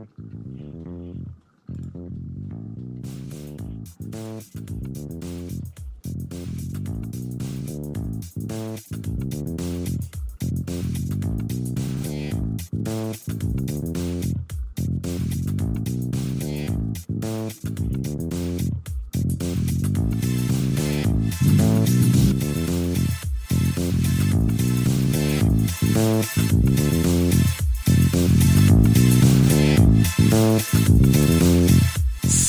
Thank you.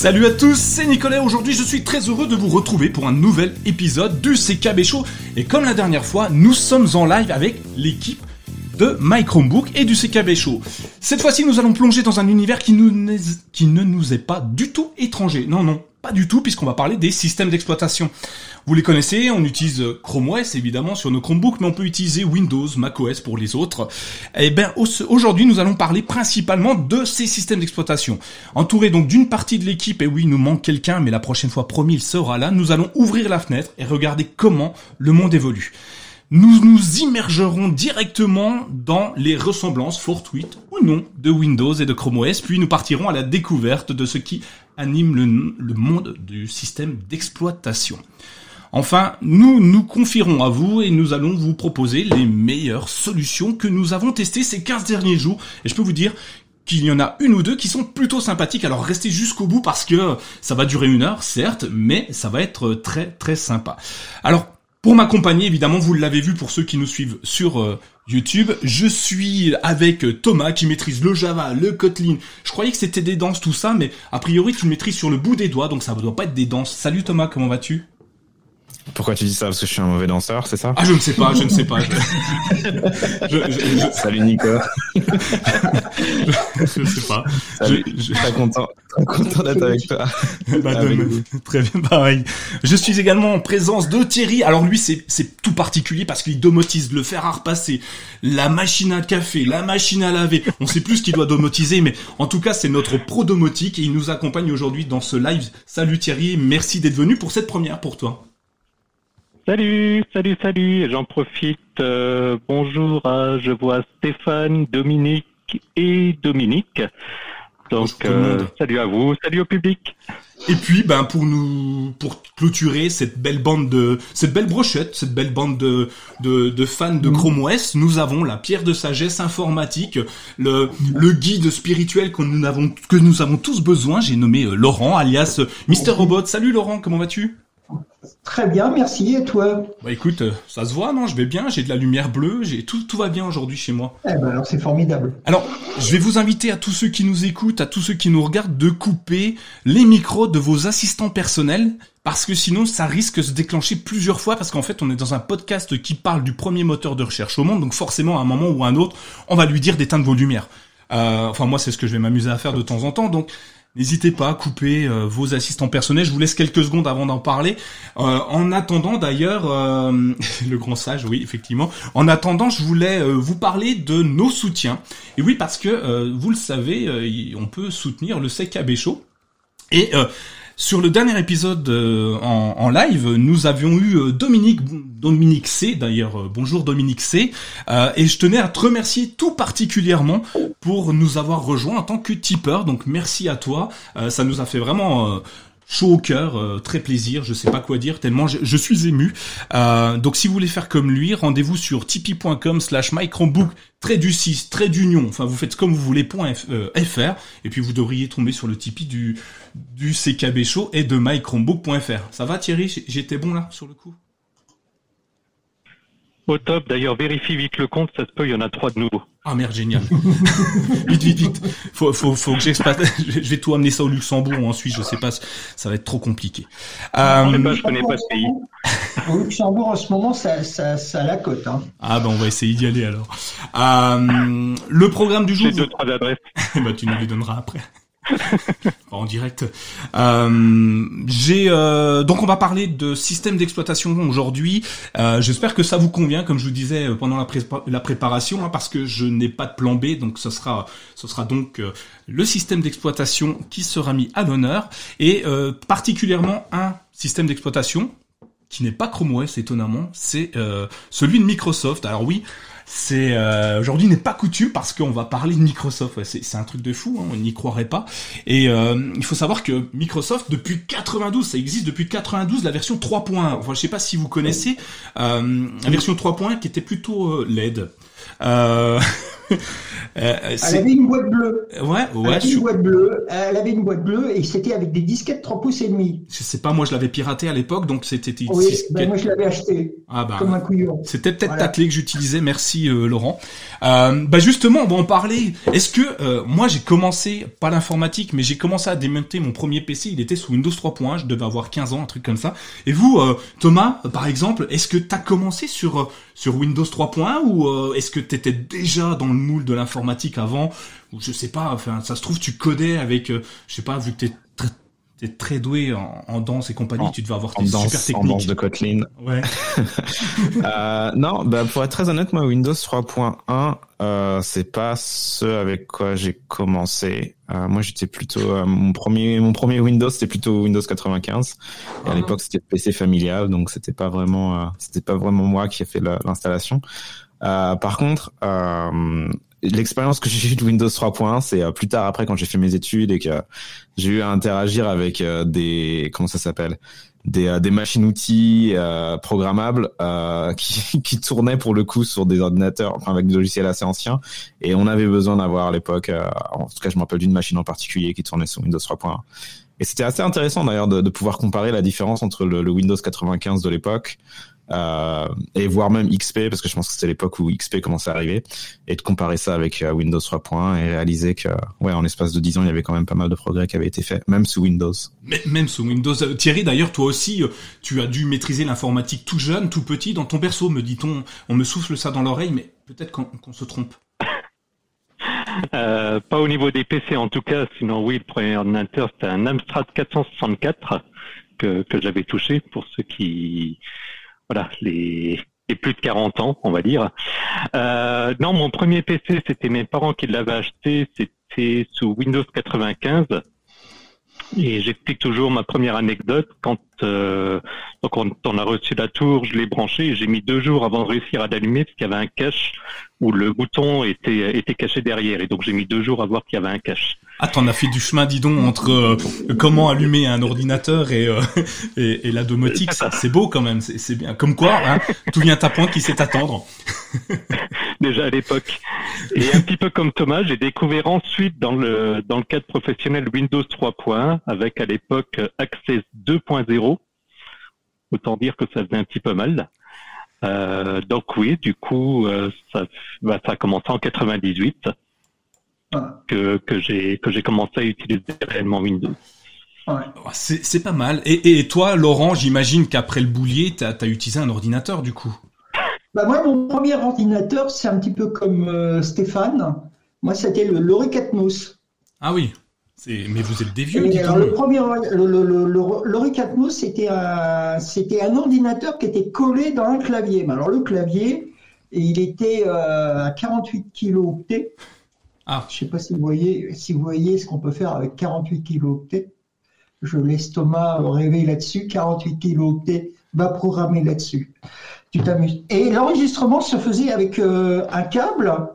Salut à tous, c'est Nicolas. Aujourd'hui, je suis très heureux de vous retrouver pour un nouvel épisode du CKB Show. Et comme la dernière fois, nous sommes en live avec l'équipe de My Chromebook et du CKB Show. Cette fois-ci, nous allons plonger dans un univers qui, qui ne nous est pas du tout étranger. Non, non, pas du tout, puisqu'on va parler des systèmes d'exploitation. Vous les connaissez, on utilise Chrome OS évidemment sur nos Chromebooks, mais on peut utiliser Windows, macOS pour les autres. Et eh bien aujourd'hui nous allons parler principalement de ces systèmes d'exploitation. Entouré donc d'une partie de l'équipe, et oui il nous manque quelqu'un, mais la prochaine fois promis il sera là, nous allons ouvrir la fenêtre et regarder comment le monde évolue. Nous nous immergerons directement dans les ressemblances fortuites ou non de Windows et de Chrome OS, puis nous partirons à la découverte de ce qui anime le, le monde du système d'exploitation. Enfin, nous nous confierons à vous et nous allons vous proposer les meilleures solutions que nous avons testées ces 15 derniers jours. Et je peux vous dire qu'il y en a une ou deux qui sont plutôt sympathiques. Alors restez jusqu'au bout parce que ça va durer une heure, certes, mais ça va être très très sympa. Alors, pour m'accompagner, évidemment, vous l'avez vu pour ceux qui nous suivent sur euh, YouTube, je suis avec Thomas qui maîtrise le Java, le Kotlin. Je croyais que c'était des danses tout ça, mais a priori tu le maîtrises sur le bout des doigts, donc ça ne doit pas être des danses. Salut Thomas, comment vas-tu? Pourquoi tu dis ça? Parce que je suis un mauvais danseur, c'est ça? Ah, je ne sais pas, je ne sais pas. Salut Nico. je ne sais pas. Salut. Je, suis très content, très content d'être avec toi. Bah, très bien, pareil. Je suis également en présence de Thierry. Alors lui, c'est c'est tout particulier parce qu'il domotise le fer à repasser, la machine à café, la machine à laver. On sait plus ce qu'il doit domotiser, mais en tout cas, c'est notre pro domotique et il nous accompagne aujourd'hui dans ce live. Salut Thierry, merci d'être venu pour cette première pour toi. Salut, salut, salut. J'en profite. Euh, bonjour, je vois Stéphane, Dominique et Dominique. Donc, euh, salut à vous, salut au public. Et puis, ben pour nous, pour clôturer cette belle bande de, cette belle brochette, cette belle bande de de, fans de Chrome OS, nous avons la pierre de sagesse informatique, le le guide spirituel que nous avons que nous avons tous besoin. J'ai nommé euh, Laurent, alias Mister Robot. Salut Laurent, comment vas-tu? Très bien, merci. Et toi? Bah écoute, euh, ça se voit, non? Je vais bien, j'ai de la lumière bleue, j'ai tout, tout va bien aujourd'hui chez moi. Eh ben alors c'est formidable. Alors, je vais vous inviter à tous ceux qui nous écoutent, à tous ceux qui nous regardent, de couper les micros de vos assistants personnels, parce que sinon ça risque de se déclencher plusieurs fois, parce qu'en fait on est dans un podcast qui parle du premier moteur de recherche au monde, donc forcément à un moment ou à un autre, on va lui dire d'éteindre vos lumières. Euh, enfin moi c'est ce que je vais m'amuser à faire de temps en temps, donc N'hésitez pas à couper euh, vos assistants personnels. Je vous laisse quelques secondes avant d'en parler. Euh, en attendant, d'ailleurs, euh, le grand sage, oui, effectivement. En attendant, je voulais vous parler de nos soutiens. Et oui, parce que vous le savez, on peut soutenir le CKB Show. Et sur le dernier épisode euh, en, live, nous avions eu euh, Dominique Dominique C. D'ailleurs, euh, bonjour Dominique C. et je tenais à te remercier tout particulièrement pour nous avoir rejoint en tant que tipeur. Donc merci à toi. ça nous a fait vraiment chaud au cœur, euh, très plaisir, je sais pas quoi dire, tellement je, suis ému. Euh, donc si vous voulez faire comme lui, rendez-vous sur tipeee.com slash microbook, trait du 6, trait d'union, enfin vous faites comme vous voulez, point euh, .fr, et puis vous devriez tomber sur le Tipeee du, du CKB Show et de mychromebook.fr. Ça va Thierry? J'étais bon là, sur le coup? Au top. D'ailleurs, vérifie vite le compte, ça se peut, il y en a trois de nouveaux. Ah merde, génial. vite, vite, vite. Faut, faut, faut que j'expasse. Je vais tout amener ça au Luxembourg ou en Suisse, je sais pas. Ça va être trop compliqué. Euh... Je, pas, je connais pas ce pays. Au Luxembourg, en ce moment, ça, ça, ça la cote. Hein. Ah ben, on va essayer d'y aller alors. Euh, le programme du jour. J'ai deux, trois adresses. bah, tu nous les donneras après. En direct. Euh, j'ai euh, donc on va parler de système d'exploitation aujourd'hui. Euh, J'espère que ça vous convient, comme je vous disais euh, pendant la, préparation, hein, parce que je n'ai pas de plan B, donc ce sera ce sera donc euh, le système d'exploitation qui sera mis à l'honneur et particulièrement un système d'exploitation qui n'est pas Chrome OS étonnamment, c'est celui de Microsoft. Alors oui, C'est euh, aujourd'hui n'est pas coutume parce qu'on va parler de Microsoft. C'est un truc de fou, hein, on n'y croirait pas. Et euh, il faut savoir que Microsoft depuis 92, ça existe depuis 92 la version 3.1. Enfin, je sais pas si vous connaissez euh, la version 3.1 qui était plutôt euh, LED. Euh, Euh, elle avait une boîte bleue. Ouais, ouais. Elle avait une boîte bleue. Elle avait une boîte bleue et c'était avec des disquettes 3 pouces et demi. Je sais pas, moi je l'avais piraté à l'époque, donc c'était. Oui, ben moi je l'avais acheté. Ah bah, comme un couillon. C'était peut-être ta clé que j'utilisais. Merci euh, Laurent. Euh, bah justement, on va en parler. Est-ce que euh, moi j'ai commencé pas l'informatique, mais j'ai commencé à démonter mon premier PC. Il était sous Windows 3.1. Je devais avoir 15 ans, un truc comme ça. Et vous, euh, Thomas, par exemple, est-ce que t'as commencé sur sur Windows 3.1 ou est-ce que t'étais déjà dans le moule de l'informatique avant, ou je sais pas, enfin, ça se trouve, tu codais avec, euh, je sais pas, vu que t'es t'es très doué en, danse et compagnie, tu devais avoir tes super techniques. En danse de Kotlin. Ouais. euh, non, bah pour être très honnête, moi Windows 3.1, euh, c'est pas ce avec quoi j'ai commencé. Euh, moi j'étais plutôt euh, mon premier mon premier Windows c'était plutôt Windows 95. Et à ah. l'époque c'était PC familial, donc c'était pas vraiment c'était pas vraiment moi qui ai fait l'installation. Par contre, l'expérience que j'ai eue de Windows 3.1, c'est euh, plus tard après quand j'ai fait mes études et que j'ai eu à interagir avec euh, des comment ça s'appelle? Des, euh, des machines-outils programmables qui, qui tournaient pour le coup sur des ordinateurs, enfin avec des logiciels assez anciens, et on avait besoin d'avoir à l'époque, en tout cas je me rappelle d'une machine en particulier qui tournait sur Windows 3.1. Et c'était assez intéressant d'ailleurs de, de, pouvoir comparer la différence entre le, le Windows 95 de l'époque euh, et voire même XP parce que je pense que c'était l'époque où XP commençait à arriver et de comparer ça avec euh, Windows 3.1 et réaliser que ouais en l'espace de 10 ans il y avait quand même pas mal de progrès qui avaient été faits même sous Windows. Mais, même sous Windows Thierry d'ailleurs toi aussi euh, tu as dû maîtriser l'informatique tout jeune tout petit dans ton berceau me dit-on on me souffle ça dans l'oreille mais peut-être qu'on se trompe. Euh, pas au niveau des PC en tout cas, sinon oui, le premier ordinateur c'était un Amstrad 464 que, que j'avais touché pour ceux qui voilà, les, plus de 40 ans, on va dire. Euh, non, mon premier PC, c'était mes parents qui l'avaient acheté, c'était sous Windows 95. Et j'explique toujours ma première anecdote. Quand euh, donc on, a reçu la tour, je l'ai branché et j'ai mis deux jours avant de réussir à l'allumer parce qu'il y avait un cache où le bouton était, était caché derrière. Et donc j'ai mis deux jours à voir qu'il y avait un cache. Ah, t'en as fait du chemin, dis donc, entre euh, comment allumer un ordinateur et, euh, et, et, la domotique. C'est beau quand même, c'est bien. Comme quoi, hein, tout vient à point qui sait attendre. Déjà à l'époque. Et un petit peu comme Thomas, j'ai découvert ensuite dans le dans le cadre professionnel Windows 3.1 avec à l'époque Access 2.0. Autant dire que ça faisait un petit peu mal. Euh, donc oui, du coup, euh, ça, bah, ça a commencé en 98 que, que j'ai que j'ai commencé à utiliser réellement Windows. Ouais. C'est pas mal. Et, et toi, Laurent, j'imagine qu'après le boulier, tu as, utilisé un ordinateur du coup? Bah moi, mon premier ordinateur, c'est un petit peu comme euh, Stéphane. Moi, c'était le Loric Atmos. Ah oui. Mais vous êtes des vieux. le premier, le, le, c'était un, c'était un ordinateur qui était collé dans un clavier. Mais alors le clavier, il était euh, à 48 kilooctets. Ah. Je ne sais pas si vous voyez, si vous voyez ce qu'on peut faire avec 48 kilooctets. Je laisse Thomas rêver là-dessus. 48 kilooctets, va programmer là-dessus. Tu t'amuses. Et l'enregistrement se faisait avec euh, un câble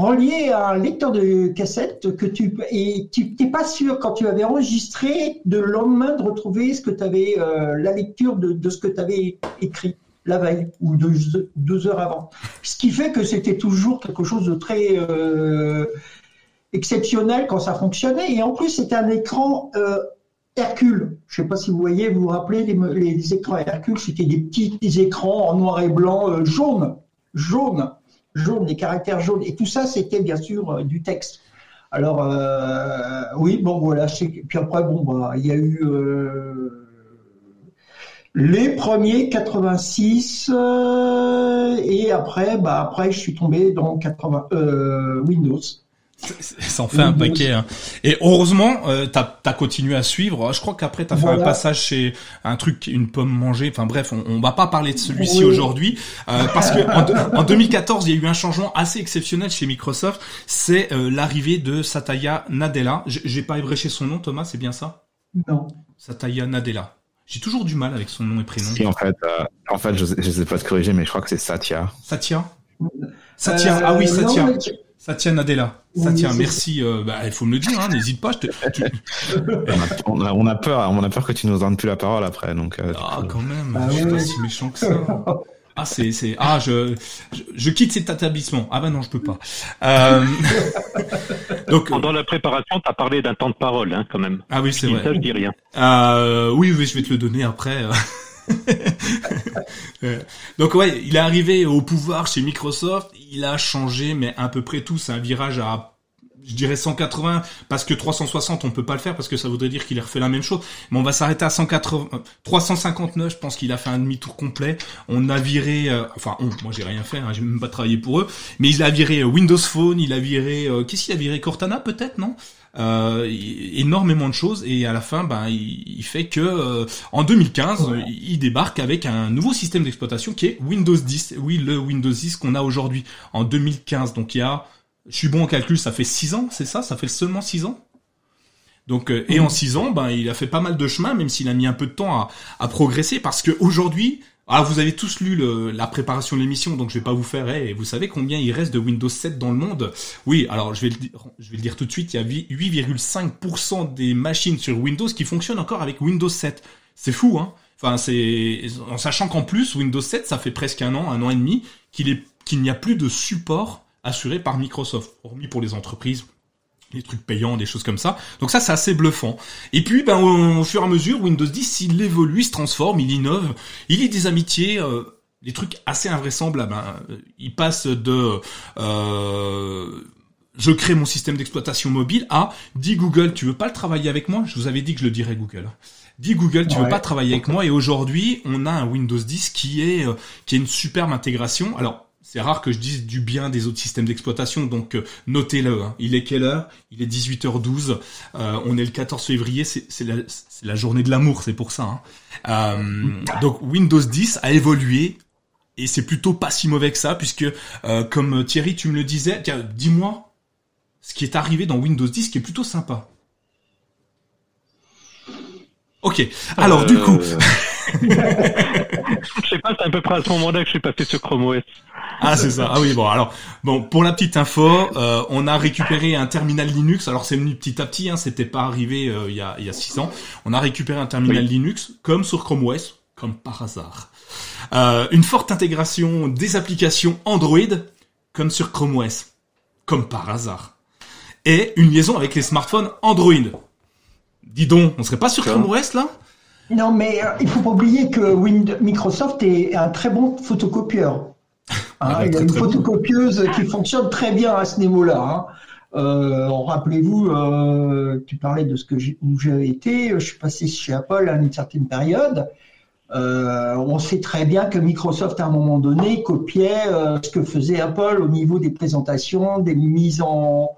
relié à un lecteur de cassette que tu et tu n'es pas sûr quand tu avais enregistré de le lendemain de retrouver ce que tu avais euh, la lecture de, ce que tu avais écrit la veille ou deux, heures avant. Ce qui fait que c'était toujours quelque chose de très euh, exceptionnel quand ça fonctionnait. Et en plus, c'était un écran euh, Hercule. Je ne sais pas si vous voyez, vous vous rappelez, les, écrans Hercule, c'était des petits écrans en noir et blanc jaune, jaune, jaune, des caractères jaunes. Et tout ça, c'était bien sûr du texte. Alors, oui, bon, voilà. Puis après, bon, bah, il y a eu les premiers 86 euh, et après bah après je suis tombé dans 80 euh, Windows. Ça en fait un paquet. Hein. Et heureusement, euh, t'as as continué à suivre. Je crois qu'après t'as fait un passage chez un truc, une pomme mangée. Enfin bref, on, on va pas parler de celui-ci aujourd'hui euh, parce que en, 2014, il y a eu un changement assez exceptionnel chez Microsoft. C'est euh, l'arrivée de Satya Nadella. J'ai pas ébréché son nom, Thomas, c'est bien ça? Non. Satya Nadella. J'ai toujours du mal avec son nom et prénom. Si, en fait, euh, en fait je, je sais pas te corriger, mais je crois que c'est Satya. Satya? Ça tient. ah oui. Ça tient, Adela. Ça tient. Merci. bah, il faut me le dire. Hein, N'hésite pas. Je te, on, a, on, a, peur. On a peur que tu nous donnes plus la parole après. Donc. ah, quand même. Ah, je suis pas si méchant que ça. Ah, c'est, c'est, ah, je, je, quitte cet établissement. Ah ben non, je peux pas. Euh... Donc, pendant la préparation, tu as parlé d'un temps de parole, hein, quand même. Ah oui, c'est vrai. Ça, je dis rien. Euh, oui, oui, je vais te le donner après. Donc ouais, il est arrivé au pouvoir chez Microsoft, il a changé, mais à peu près tout. C'est un virage à je dirais 180 parce que 360 on peut pas le faire parce que ça voudrait dire qu'il a refait la même chose. Mais on va s'arrêter à 180, 359. Je pense qu'il a fait un demi-tour complet. On a viré, euh, enfin moi j'ai rien fait, hein, j'ai même pas travaillé pour eux. Mais il a viré euh, Windows Phone, il a viré, euh, qu'est-ce qu'il a viré? Cortana peut-être non? Euh, énormément de choses et à la fin ben il, fait que en 2015 il débarque avec un nouveau système d'exploitation qui est Windows 10 oui le Windows 10 qu'on a aujourd'hui. En 2015 donc il y a je suis bon en calcul, ça fait 6 ans, c'est ça? Ça fait seulement 6 ans? Donc, euh, et en 6 ans, ben, il a fait pas mal de chemin, même s'il a mis un peu de temps à, à progresser, parce que aujourd'hui, ah, vous avez tous lu la préparation de l'émission, donc je vais pas vous faire. et vous savez combien il reste de Windows 7 dans le monde? Oui, alors je vais, le, dire tout de suite. Il y a 8,5% des machines sur Windows qui fonctionnent encore avec Windows 7. C'est fou, hein? En sachant qu'en plus Windows 7, ça fait presque un an, un an et demi qu'il est qu'il n'y a plus de support assuré par Microsoft, hormis pour les entreprises les trucs payants, des choses comme ça. Donc ça, c'est assez bluffant. Et puis, ben, au, fur et à mesure, Windows 10, il évolue, il se transforme, il innove, il lit des amitiés, euh, des trucs assez invraisemblables. Ben, il passe de euh, je crée mon système d'exploitation mobile à dis Google, tu veux pas le travailler avec moi? Je vous avais dit que je le dirais Google. Dis Google, tu veux pas travailler avec moi? Et aujourd'hui, on a un Windows 10 qui est euh, qui est une superbe intégration. Alors c'est rare que je dise du bien des autres systèmes d'exploitation, donc euh, notez-le. Hein. Il est quelle heure? Il est 18h12. Euh, on est le 14 février, c'est la, la, journée de l'amour, c'est pour ça. Hein. Euh, donc Windows 10 a évolué et c'est plutôt pas si mauvais que ça, puisque euh, comme Thierry, tu me le disais, tiens, dis-moi ce qui est arrivé dans Windows 10 qui est plutôt sympa. Ok, alors du coup... je sais pas, c'est à peu près à ce moment-là que je suis passé sur Chrome OS. Ah c'est ça. Ah oui bon alors bon pour la petite info, euh, on a récupéré un terminal Linux. Alors c'est venu petit à petit, hein, c'était pas arrivé euh, il y a il y a six ans. On a récupéré un terminal Linux comme sur Chrome OS, comme par hasard. Euh, une forte intégration des applications Android comme sur Chrome OS, comme par hasard. Et une liaison avec les smartphones Android. Dis donc, on serait pas sur Chrome OS là? Non, mais il faut pas oublier que Microsoft est un très bon photocopieur. Ah, ah, il y a une photocopieuse qui fonctionne très bien à ce niveau-là. Hein. Euh, Rappelez-vous, euh, tu parlais de ce que où j'ai été. Je suis passé chez Apple à une certaine période. Euh, on sait très bien que Microsoft, à un moment donné, copiait euh, ce que faisait Apple au niveau des présentations, des mises en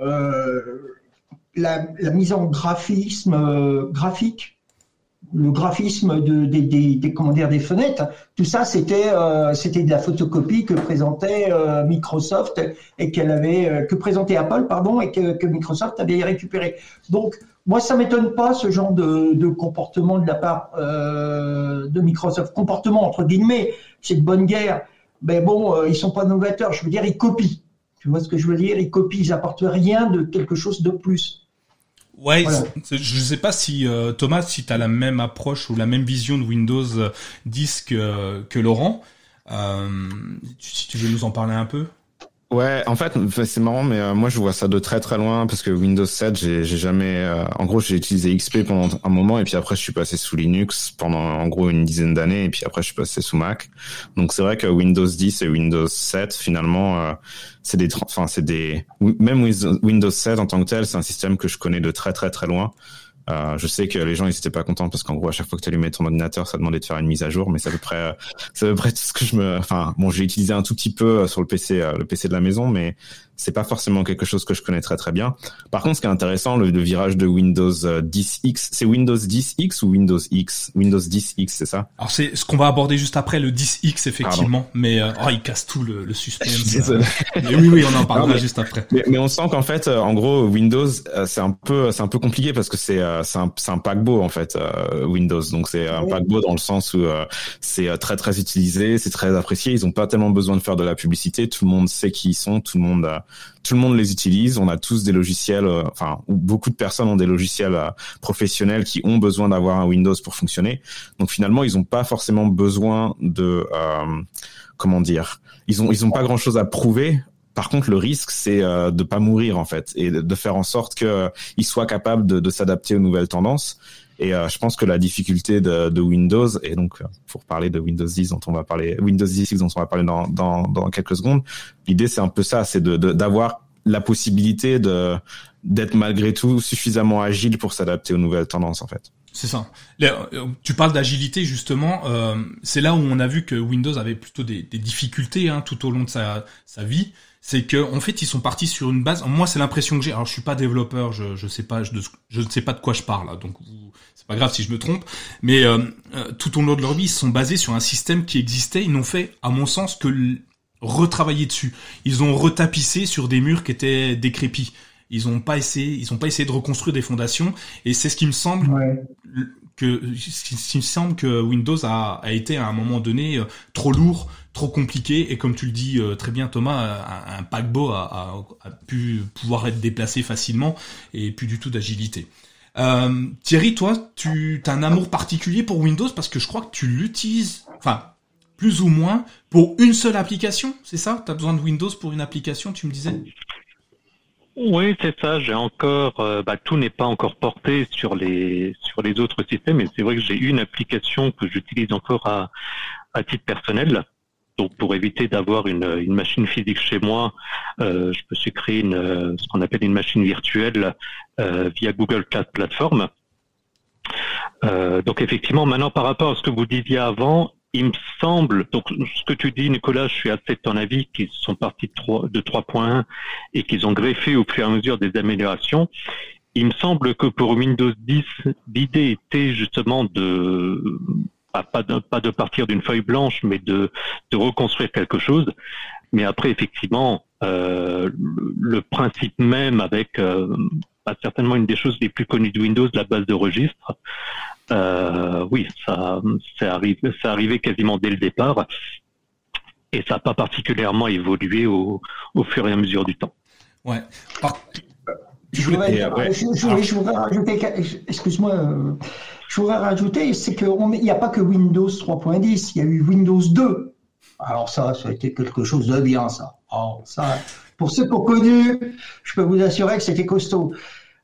euh, la, la, mise en graphisme euh, graphique le graphisme de, des, des, comment dire, des fenêtres, tout ça c'était euh, de la photocopie que présentait euh, Microsoft et qu'elle avait euh, que présentait Apple pardon et que, Microsoft avait récupéré. Donc moi ça m'étonne pas ce genre de, de comportement de la part de Microsoft. Comportement entre guillemets, c'est de bonne guerre. Mais bon, ils sont pas novateurs. Je veux dire, ils copient. Tu vois ce que je veux dire? Ils copient. Ils apportent rien de quelque chose de plus. Ouais, je sais pas si euh, Thomas, si tu as la même approche ou la même vision de Windows 10 que, que Laurent. Euh, si tu veux nous en parler un peu. Ouais, en fait, c'est marrant, mais euh, moi je vois ça de très très loin parce que Windows 7, j'ai jamais. Euh, en gros, j'ai utilisé XP pendant un moment et puis après je suis passé sous Linux pendant en gros une dizaine d'années et puis après je suis passé sous Mac. Donc c'est vrai que Windows 10 et Windows 7 finalement, euh, c'est des, enfin c'est des, même Windows 7 en tant que tel, c'est un système que je connais de très très très loin. Euh, je sais que les gens ils étaient pas contents parce qu'en gros à chaque fois que tu allumais ton ordinateur ça demandait de faire une mise à jour mais c'est à peu près c'est à peu près tout ce que je me enfin bon j'ai utilisé un tout petit peu euh, sur le PC euh, le PC de la maison mais c'est pas forcément quelque chose que je connais très très bien. Par contre, ce qui est intéressant, le, virage de Windows 10X, euh, c'est Windows 10X ou Windows X? Windows 10X, c'est ça? Alors c'est ce qu'on va aborder juste après le 10X effectivement, mais euh, oh, il casse tout le, le suspense. mais oui oui, on en parlera juste après. Mais, on sent qu'en fait, euh, en gros, Windows, c'est un peu c'est un peu compliqué parce que c'est c'est un c'est un paquebot en fait Windows, donc c'est un paquebot dans le sens où c'est très très utilisé, c'est très apprécié. Ils ont pas tellement besoin de faire de la publicité, tout le monde sait qui ils sont, tout le monde tout le monde les utilise. On a tous des logiciels, euh, enfin, beaucoup de personnes ont des logiciels euh, professionnels qui ont besoin d'avoir un Windows pour fonctionner. Donc finalement, ils n'ont pas forcément besoin de, euh, comment dire, ils ont ils ont pas grand chose à prouver. Par contre, le risque, c'est euh, de pas mourir en fait et de faire en sorte qu'ils soient capables de, de s'adapter aux nouvelles tendances. Et euh, je pense que la difficulté de, de, Windows, et donc euh, pour parler de Windows 10 dont on va parler, Windows 10 dont on va parler dans, dans, dans quelques secondes, l'idée c'est un peu ça, c'est de, d'avoir la possibilité de d'être malgré tout suffisamment agile pour s'adapter aux nouvelles tendances en fait. C'est ça. Euh, tu parles d'agilité justement. Euh, c'est là où on a vu que Windows avait plutôt des, des difficultés hein, tout au long de sa, sa vie c'est que en fait ils sont partis sur une base. Moi c'est l'impression que j'ai. Alors je suis pas développeur, je je sais pas, je, je ne sais pas de quoi je parle, donc c'est pas grave si je me trompe. Mais euh, euh, tout au long de leur vie ils sont basés sur un système qui existait. Ils n'ont fait, à mon sens, que retravailler dessus. Ils ont retapissé sur des murs qui étaient décrépits. Ils ont pas essayé, ils ont pas essayé de reconstruire des fondations. Et c'est ce qui me semble que, ce me semble que Windows a, a été à un moment donné euh, trop lourd trop compliqué et comme tu le dis euh, très bien Thomas, un, paquebot a, pu pouvoir être déplacé facilement et plus du tout d'agilité. Euh, Thierry, toi, tu as un amour particulier pour Windows parce que je crois que tu l'utilises, enfin plus ou moins pour une seule application, c'est ça? Tu as besoin de Windows pour une application, tu me disais? Oui, c'est ça. J'ai encore, euh, bah, tout n'est pas encore porté sur les sur les autres systèmes, et c'est vrai que j'ai une application que j'utilise encore à à titre personnel. Donc pour éviter d'avoir une, une, machine physique chez moi, euh, je me suis créé une, euh, ce qu'on appelle une machine virtuelle euh, via Google Cloud Platform. Euh, donc effectivement, maintenant par rapport à ce que vous disiez avant, il me semble, donc ce que tu dis Nicolas, je suis assez de ton avis, qu'ils sont partis de, de 3.1 et qu'ils ont greffé au fur et à mesure des améliorations. Il me semble que pour Windows 10, l'idée était justement de pas, de, pas de partir d'une feuille blanche, mais de, de reconstruire quelque chose. Mais après, effectivement, euh, le, principe même avec euh, bah, certainement une des choses les plus connues de Windows, la base de registre, euh, oui, ça, c'est arrivé, c'est arrivé quasiment dès le départ, et ça n'a pas particulièrement évolué au, au fur et à mesure du temps. Ouais. je, voudrais, je, voudrais, rajouter, excuse-moi, je voudrais rajouter, c'est qu'il n'y a pas que Windows 3.10, il y a eu Windows 2. Alors ça, ça a été quelque chose de bien, ça. Oh, ça pour ceux qui ont connu, je peux vous assurer que c'était costaud.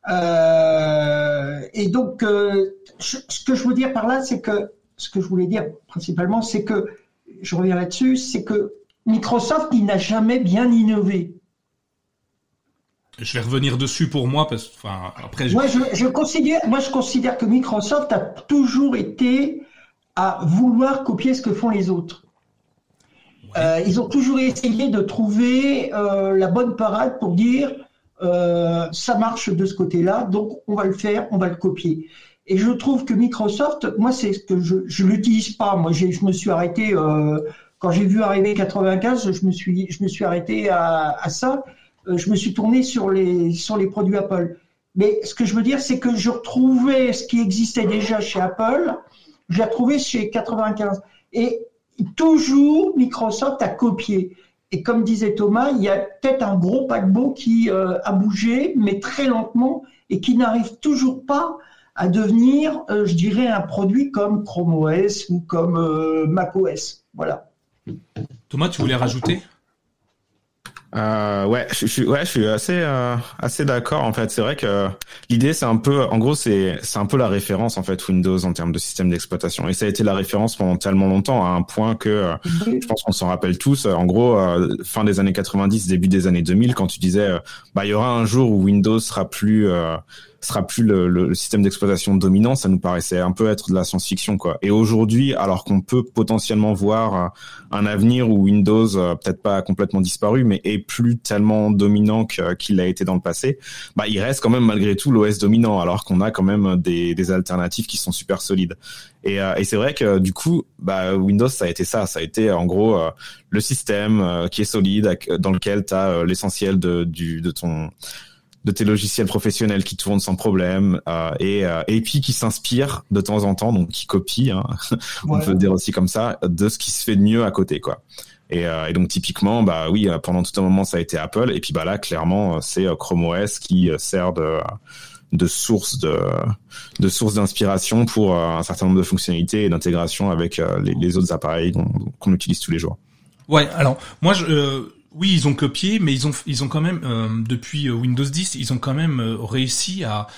Euh, et donc, euh, ce que je veux dire par là, c'est que, ce que je voulais dire principalement, c'est que, je reviens là-dessus, c'est que Microsoft, il n'a jamais bien innové je vais revenir dessus pour moi parce que enfin après je... Moi, je, considère moi je considère que Microsoft a toujours été à vouloir copier ce que font les autres. Euh, ils ont toujours essayé de trouver euh, la bonne parade pour dire euh, ça marche de ce côté-là, donc on va le faire, on va le copier. Et je trouve que Microsoft, moi c'est ce que je je l'utilise pas. Moi je me suis arrêté quand j'ai vu arriver 95, je me suis je me suis arrêté à, à ça je me suis tourné sur les, sur les produits Apple. Mais ce que je veux dire, c'est que je retrouvais ce qui existait déjà chez Apple, je l'ai retrouvé chez 95. Et toujours, Microsoft a copié. Et comme disait Thomas, il y a peut-être un gros paquebot qui euh, a bougé, mais très lentement, et qui n'arrive toujours pas à devenir, euh, je dirais, un produit comme Chrome OS ou comme Mac OS. Voilà. Thomas, tu voulais rajouter? Euh, ouais, je, suis ouais, je suis assez euh, assez d'accord en fait. C'est vrai que l'idée c'est un peu, en gros c'est c'est un peu la référence en fait Windows en termes de système d'exploitation et ça a été la référence pendant tellement longtemps à un point que euh, je pense qu'on s'en rappelle tous. En gros, euh, fin des années 90, début des années 2000, quand tu disais bah il y aura un jour où Windows sera plus sera plus le, le système d'exploitation dominant, ça nous paraissait un peu être de la science-fiction quoi. Et aujourd'hui, alors qu'on peut potentiellement voir un avenir où Windows peut-être pas complètement disparu, mais est plus tellement dominant qu'il a été dans le passé, bah il reste quand même malgré tout l'OS dominant, alors qu'on a quand même des, des alternatives qui sont super solides. Et, et c'est vrai que du coup, bah Windows ça a été ça, ça a été en gros le système qui est solide, dans lequel tu as l'essentiel de, de ton de tes logiciels professionnels qui tournent sans problème euh, et, euh, et puis qui s'inspirent de temps en temps, donc qui copient, hein, on peut le dire aussi comme ça, de ce qui se fait de mieux à côté, quoi. Et, euh, et, donc typiquement, bah oui, pendant tout un moment ça a été Apple, et puis bah là clairement c'est Chrome OS qui sert de de source de de source d'inspiration pour un certain nombre de fonctionnalités et d'intégration avec les, les, autres appareils qu'on utilise tous les jours. Ouais, alors moi je oui, ils ont copié, mais ils ont ils ont quand même euh, depuis euh, Windows 10, ils ont quand même euh, réussi à,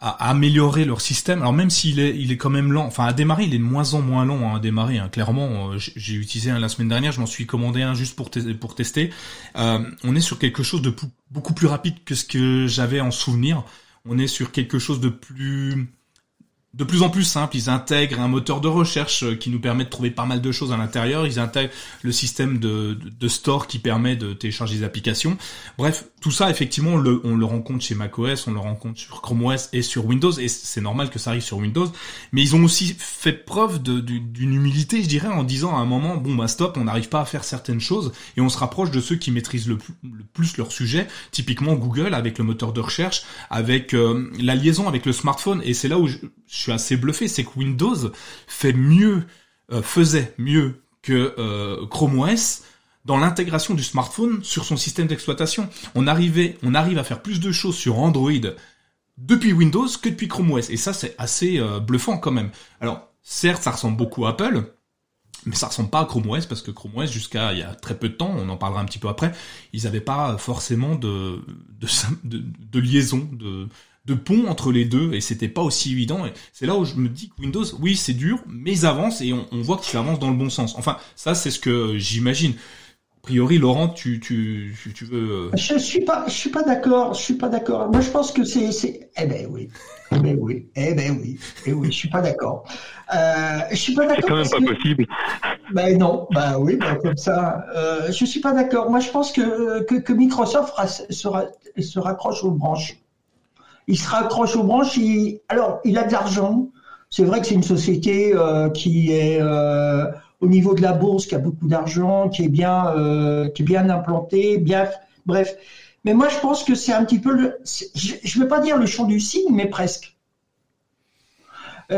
améliorer leur système. Alors même s'il est il est quand même lent, enfin à démarrer, il est de moins en moins long à démarrer. Hein. Clairement, j'ai utilisé un la semaine dernière, je m'en suis commandé un juste pour pour tester. on est sur quelque chose de beaucoup plus rapide que ce que j'avais en souvenir. On est sur quelque chose de plus de plus en plus simple. Ils intègrent un moteur de recherche euh, qui nous permet de trouver pas mal de choses à l'intérieur. Ils intègrent le système de, store qui permet de télécharger des applications. Bref, tout ça, effectivement, on le, on le rencontre chez macOS, on le rencontre sur Chrome OS et sur Windows. Et c'est normal que ça arrive sur Windows. Mais ils ont aussi fait preuve d'une humilité, je dirais, en disant à un moment, bon bah stop, on n'arrive pas à faire certaines choses et on se rapproche de ceux qui maîtrisent le, plus leur sujet. Typiquement Google avec le moteur de recherche, avec euh, la liaison avec le smartphone. Et c'est là où je, je suis assez bluffé, c'est que Windows fait mieux, euh, faisait mieux que euh, Chrome OS dans l'intégration du smartphone sur son système d'exploitation. On arrivait, on arrive à faire plus de choses sur Android depuis Windows que depuis Chrome OS. Et ça, c'est assez euh, bluffant quand même. Alors, certes, ça ressemble beaucoup à Apple, mais ça ressemble pas à Chrome OS parce que Chrome OS jusqu'à il y a très peu de temps, on en parlera un petit peu après, ils n'avaient pas forcément de liaison, de de pont entre les deux et c'était pas aussi évident. Et c'est là où je me dis que Windows, oui, c'est dur, mais ils avancent et on, voit qu'ils avancent dans le bon sens. Enfin, ça, c'est ce que j'imagine. A priori, Laurent, tu, tu, tu veux. Euh, je suis pas, je suis pas d'accord. Je suis pas d'accord. Moi, je pense que c'est, c'est. Eh ben oui. Eh ben oui. Eh ben oui. Eh oui. Je suis pas d'accord. Euh, je suis pas d'accord. C'est quand même pas possible. Ben non. Ben oui. Ben comme ça. Euh, je suis pas d'accord. Moi, je pense que que, que Microsoft se, se raccroche aux branches il se raccroche aux branches. Alors, il a de l'argent. C'est vrai que c'est une société euh, qui est euh, au niveau de la bourse, qui a beaucoup d'argent, qui est bien, euh, implantée, bien, bref. Mais moi, je pense que c'est un petit peu je ne veux pas dire le champ du cygne, mais presque.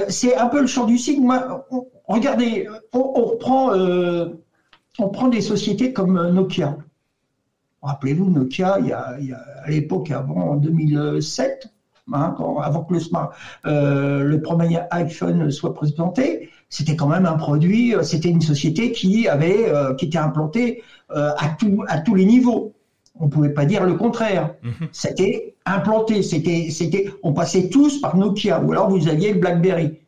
c'est un peu le champ du. Moi, regardez, on, on prend, on prend des sociétés comme Nokia. Rappelez-vous, Nokia, il y a à l'époque, avant en 2007, Hein, avant que le, smart, euh, le premier iPhone soit présenté, c'était quand même un produit, euh, c'était une société qui avait, euh, qui était implantée à, tout, à tous les niveaux. On ne pouvait pas dire le contraire. Mhm. C'était implanté, c'était, c'était, on passait tous par Nokia, ou alors vous aviez le BlackBerry.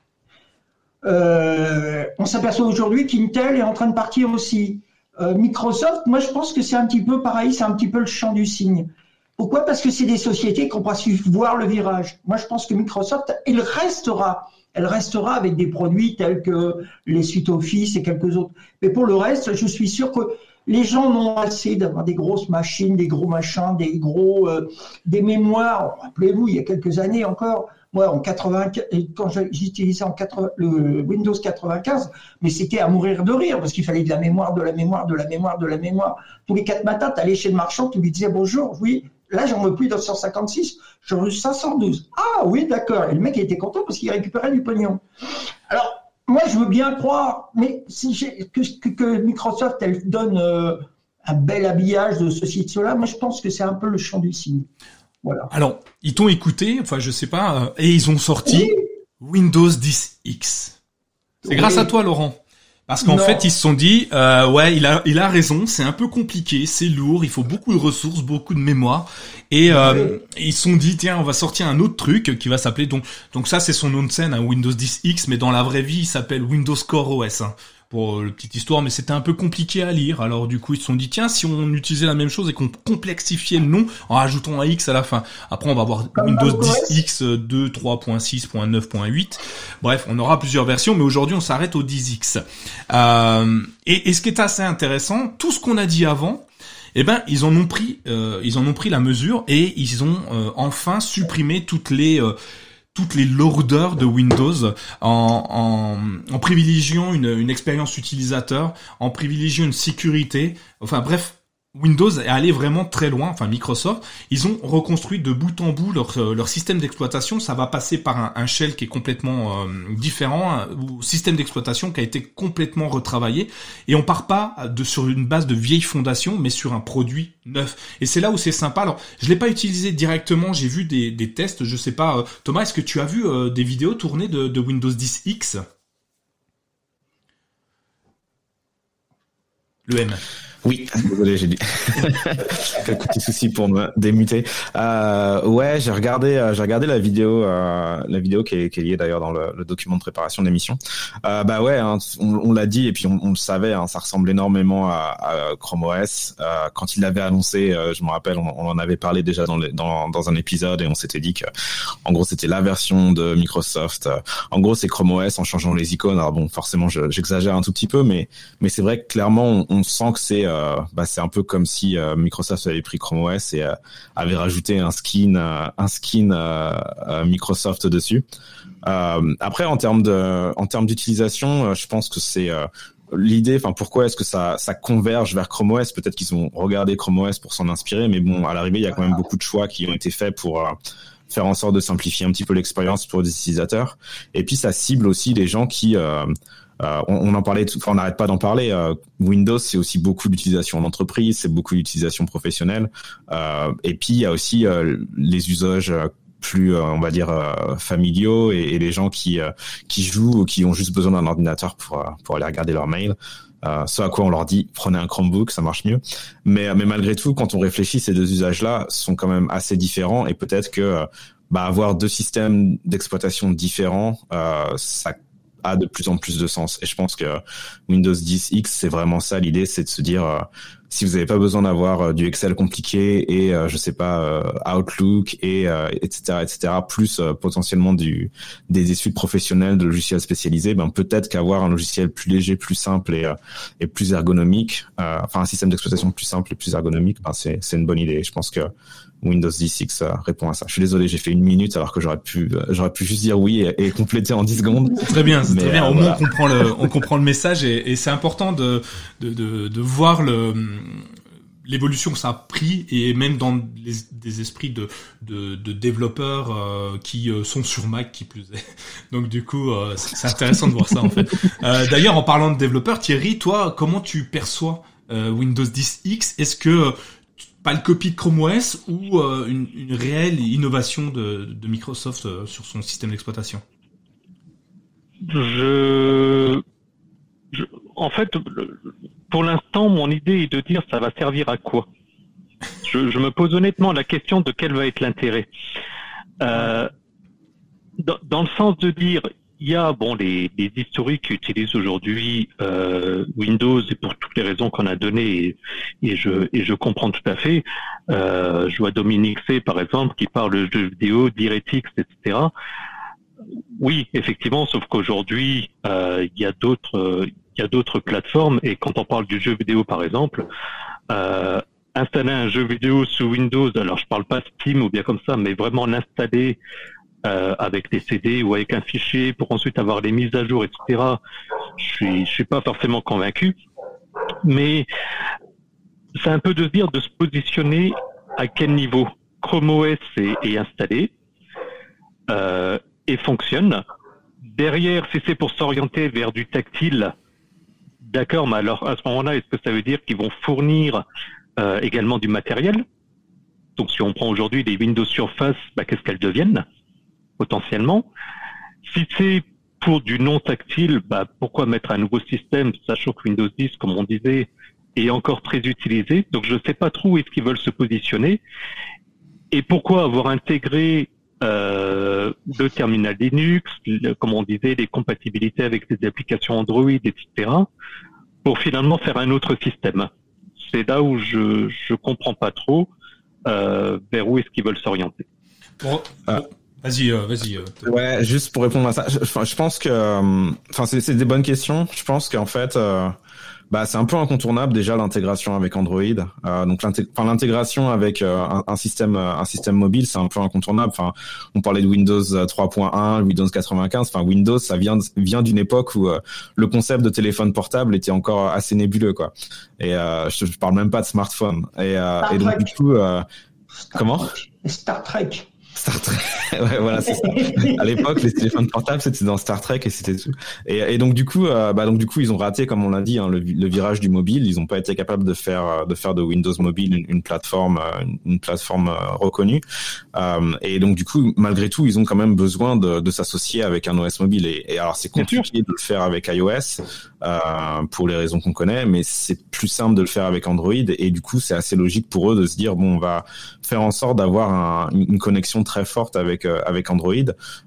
on s'aperçoit aujourd'hui qu'Intel est en train de partir aussi. Microsoft, moi je pense que c'est un petit peu pareil, c'est un petit peu le champ du signe. Pourquoi Parce que c'est des sociétés qui n'ont pas su voir le virage. Moi, je pense que Microsoft, elle restera. Elle restera avec des produits tels que les suites Office et quelques autres. Mais pour le reste, je suis sûr que les gens n'ont assez d'avoir des grosses machines, des gros machins, des gros, euh, des mémoires. Rappelez-vous, il y a quelques années encore, moi, en 80, quand j'utilisais en 80, le Windows 95, mais c'était à mourir de rire parce qu'il fallait de la mémoire, de la mémoire, de la mémoire, de la mémoire. Tous les quatre matins, tu allais chez le marchand, tu lui disais bonjour, oui, Là, j'en veux plus 956, j'en veux 512. Ah oui, d'accord. Et le mec, il était content parce qu'il récupérait du pognon. Alors, moi, je veux bien croire, mais si que, que, Microsoft, elle donne euh, un bel habillage de ceci, de cela, moi, je pense que c'est un peu le champ du signe. Voilà. Alors, ils t'ont écouté, enfin, je sais pas, euh, et ils ont sorti Windows 10X. C'est grâce à toi, Laurent. Parce qu'en fait, ils se sont dit, euh, ouais, il a, il a raison, c'est un peu compliqué, c'est lourd, il faut beaucoup de ressources, beaucoup de mémoire. Et euh, ils se sont dit, tiens, on va sortir un autre truc qui va s'appeler donc, donc ça c'est son nom de scène, un Windows 10 X, mais dans la vraie vie, il s'appelle Windows Core OS. Hein. Pour euh, le petite histoire, mais c'était un peu compliqué à lire. Alors du coup, ils se sont dit tiens, si on utilisait la même chose et qu'on complexifiait le nom en rajoutant un X à la fin. Après, on va avoir Windows 10 X 2, 3.6.9.8. Bref, on aura plusieurs versions, mais aujourd'hui, on s'arrête au 10X. Euh, et, et, ce qui est assez intéressant, tout ce qu'on a dit avant, eh ben, ils en ont pris, euh, ils en ont pris la mesure et ils ont euh, enfin supprimé toutes les euh, toutes les lourdeurs de Windows en, en, privilégiant une expérience utilisateur, en privilégiant une sécurité. Enfin bref, Windows est allé vraiment très loin, enfin Microsoft, ils ont reconstruit de bout en bout leur, euh, système d'exploitation. Ça va passer par un, shell qui est complètement euh, différent, un système d'exploitation qui a été complètement retravaillé. Et on part pas de sur une base de vieille fondation, mais sur un produit neuf. Et c'est là où c'est sympa. Alors, je l'ai pas utilisé directement. J'ai vu des, des, tests. Je sais pas, euh, Thomas, est-ce que tu as vu des vidéos tournées de, de Windows 10 X? Le M. Oui, désolé, j'ai dit quelques petits soucis pour me démuter. Euh, ouais, j'ai regardé, euh, j'ai regardé la vidéo, euh, la vidéo qui est, qui est liée d'ailleurs dans le, le, document de préparation de l'émission. Euh, bah ouais, hein, on, on l'a dit et puis on, on le savait, hein, ça ressemble énormément à, à Chrome OS. Euh, quand il l'avait annoncé, euh, je me rappelle, on, on, en avait parlé déjà dans, les, dans, dans un épisode et on s'était dit que, en gros, c'était la version de Microsoft. En gros, c'est Chrome OS en changeant les icônes. Alors bon, forcément, j'exagère un tout petit peu, mais mais c'est vrai que clairement, on, on sent que c'est bah, c'est un peu comme si euh, Microsoft avait pris Chrome OS et euh, avait rajouté un skin, un skin Microsoft dessus. après, en termes d'utilisation, je pense que c'est l'idée, enfin pourquoi est-ce que ça, converge vers Chrome OS Peut-être qu'ils ont regardé Chrome OS pour s'en inspirer, mais bon, à l'arrivée, il y a quand même beaucoup de choix qui ont été faits pour faire en sorte de simplifier un petit peu l'expérience pour les utilisateurs. Et puis ça cible aussi les gens qui euh, euh, on, en parlait, enfin, on n'arrête pas d'en parler. Euh, Windows, c'est aussi beaucoup d'utilisation en entreprise, c'est beaucoup d'utilisation professionnelle. Euh, et puis il y a aussi les usages plus, on va dire, familiaux et, les gens qui qui jouent ou qui ont juste besoin d'un ordinateur pour pour aller regarder leur mail. Euh, ce à quoi on leur dit prenez un Chromebook, ça marche mieux. Mais mais malgré tout, quand on réfléchit, ces deux usages-là sont quand même assez différents et peut-être que bah, avoir deux systèmes d'exploitation différents, euh, ça a de plus en plus de sens. Et je pense que Windows 10 X, c'est vraiment ça l'idée, c'est de se dire euh, si vous n'avez pas besoin d'avoir euh, du Excel compliqué et euh, je sais pas Outlook et etc etc plus potentiellement du des suites professionnelles de logiciels spécialisés, ben peut-être qu'avoir un logiciel plus léger, plus simple et et plus ergonomique, enfin un système d'exploitation plus simple et plus ergonomique, ben c'est c'est une bonne idée. Je pense que Windows 10 X répond à ça. Je suis désolé, j'ai fait une minute alors que j'aurais pu, euh, j'aurais pu juste dire oui et, compléter en 10 secondes. Très bien, c'est très bien. Au moins, on comprend le, on comprend le message et, et c'est important de, de, de, de, voir le, l'évolution que ça a pris et même dans les, des esprits de, de, de développeurs euh, qui euh, sont sur Mac qui plus est. Donc du coup, c'est intéressant de voir ça en fait. D'ailleurs, en parlant de développeurs, Thierry, toi, comment tu perçois Windows 10 X? Est-ce que pas le copie de Chrome OS ou euh, une, réelle innovation de, Microsoft euh, sur son système d'exploitation? Je... je, en fait, pour l'instant, mon idée est de dire ça va servir à quoi? Je, je, me pose honnêtement la question de quel va être l'intérêt. Euh, dans, le sens de dire il y a bon les, les historiques qui utilisent aujourd'hui euh, Windows et pour toutes les raisons qu'on a données et, je et je comprends tout à fait. Euh, je vois Dominique C par exemple qui parle de jeux vidéo, DirectX, etc. Oui, effectivement, sauf qu'aujourd'hui euh, il y a d'autres il y a d'autres plateformes et quand on parle du jeu vidéo par exemple. Euh, installer un jeu vidéo sous Windows, alors je parle pas Steam ou bien comme ça, mais vraiment l'installer euh, avec des CD ou avec un fichier pour ensuite avoir les mises à jour, etc. Je suis, je suis pas forcément convaincu, mais c'est un peu de dire de se positionner à quel niveau Chrome OS est, est installé euh, et fonctionne. Derrière, si c'est pour s'orienter vers du tactile, d'accord, mais alors à ce moment-là, est-ce que ça veut dire qu'ils vont fournir euh, également du matériel? Donc si on prend aujourd'hui des Windows Surface, bah, qu'est-ce qu'elles deviennent? Potentiellement. Si c'est pour du non tactile, bah, pourquoi mettre un nouveau système, sachant que Windows 10, comme on disait, est encore très utilisé. Donc je ne sais pas trop où est-ce qu'ils veulent se positionner. Et pourquoi avoir intégré euh, le terminal Linux, comme on disait, les compatibilités avec les applications Android, etc., pour finalement faire un autre système? C'est là où je je comprends pas trop euh, vers où est-ce qu'ils veulent s'orienter. Ah. Vas-y, euh, vas-y. Euh, ouais, juste pour répondre à ça, je, je pense que, enfin, c'est des bonnes questions. Je pense qu'en fait, bah, c'est un peu incontournable déjà l'intégration avec Android. Euh, donc l'intégration avec euh, un, système euh, un système mobile, c'est un peu incontournable. Enfin, on parlait de Windows 3.1, Windows 95. Enfin, Windows, ça vient vient d'une époque où le concept de téléphone portable était encore assez nébuleux, quoi. Et je, je parle même pas de smartphone. Et, et donc du coup, comment? Star Trek. Star Trek. ouais, voilà, c'est ça. À l'époque, les téléphones portables, c'était dans Star Trek et c'était tout. Et, et, donc du coup, euh, bah donc du coup, ils ont raté, comme on l'a dit, hein, le, le, virage du mobile. Ils n'ont pas été capables de faire euh, de faire de Windows Mobile une, plateforme, une, plateforme reconnue. Euh, et donc du coup, malgré tout, ils ont quand même besoin de, de s'associer avec un OS mobile. Et, et alors, c'est compliqué de le faire avec iOS euh, pour les raisons qu'on connaît, mais c'est plus simple de le faire avec Android. Et du coup, c'est assez logique pour eux de se dire bon, on va faire en sorte d'avoir un, une connexion très forte avec euh, avec Android.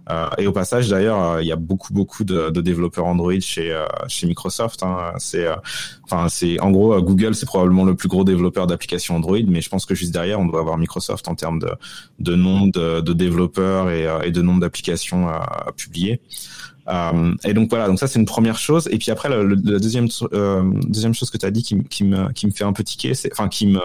Euh, et au passage, d'ailleurs, euh, il y a beaucoup beaucoup de, développeurs Android chez chez Microsoft. Hein. C'est enfin c'est en gros Google, c'est probablement le plus gros développeur d'applications Android, mais je pense que juste derrière, on doit avoir Microsoft en termes de de nombre de, de développeurs et, de nombre d'applications à, publier. Euh, et donc voilà, donc ça c'est une première chose. Et puis après, la deuxième euh, deuxième chose que tu as dit qui, qui me qui me fait un peu tiquer, enfin qui me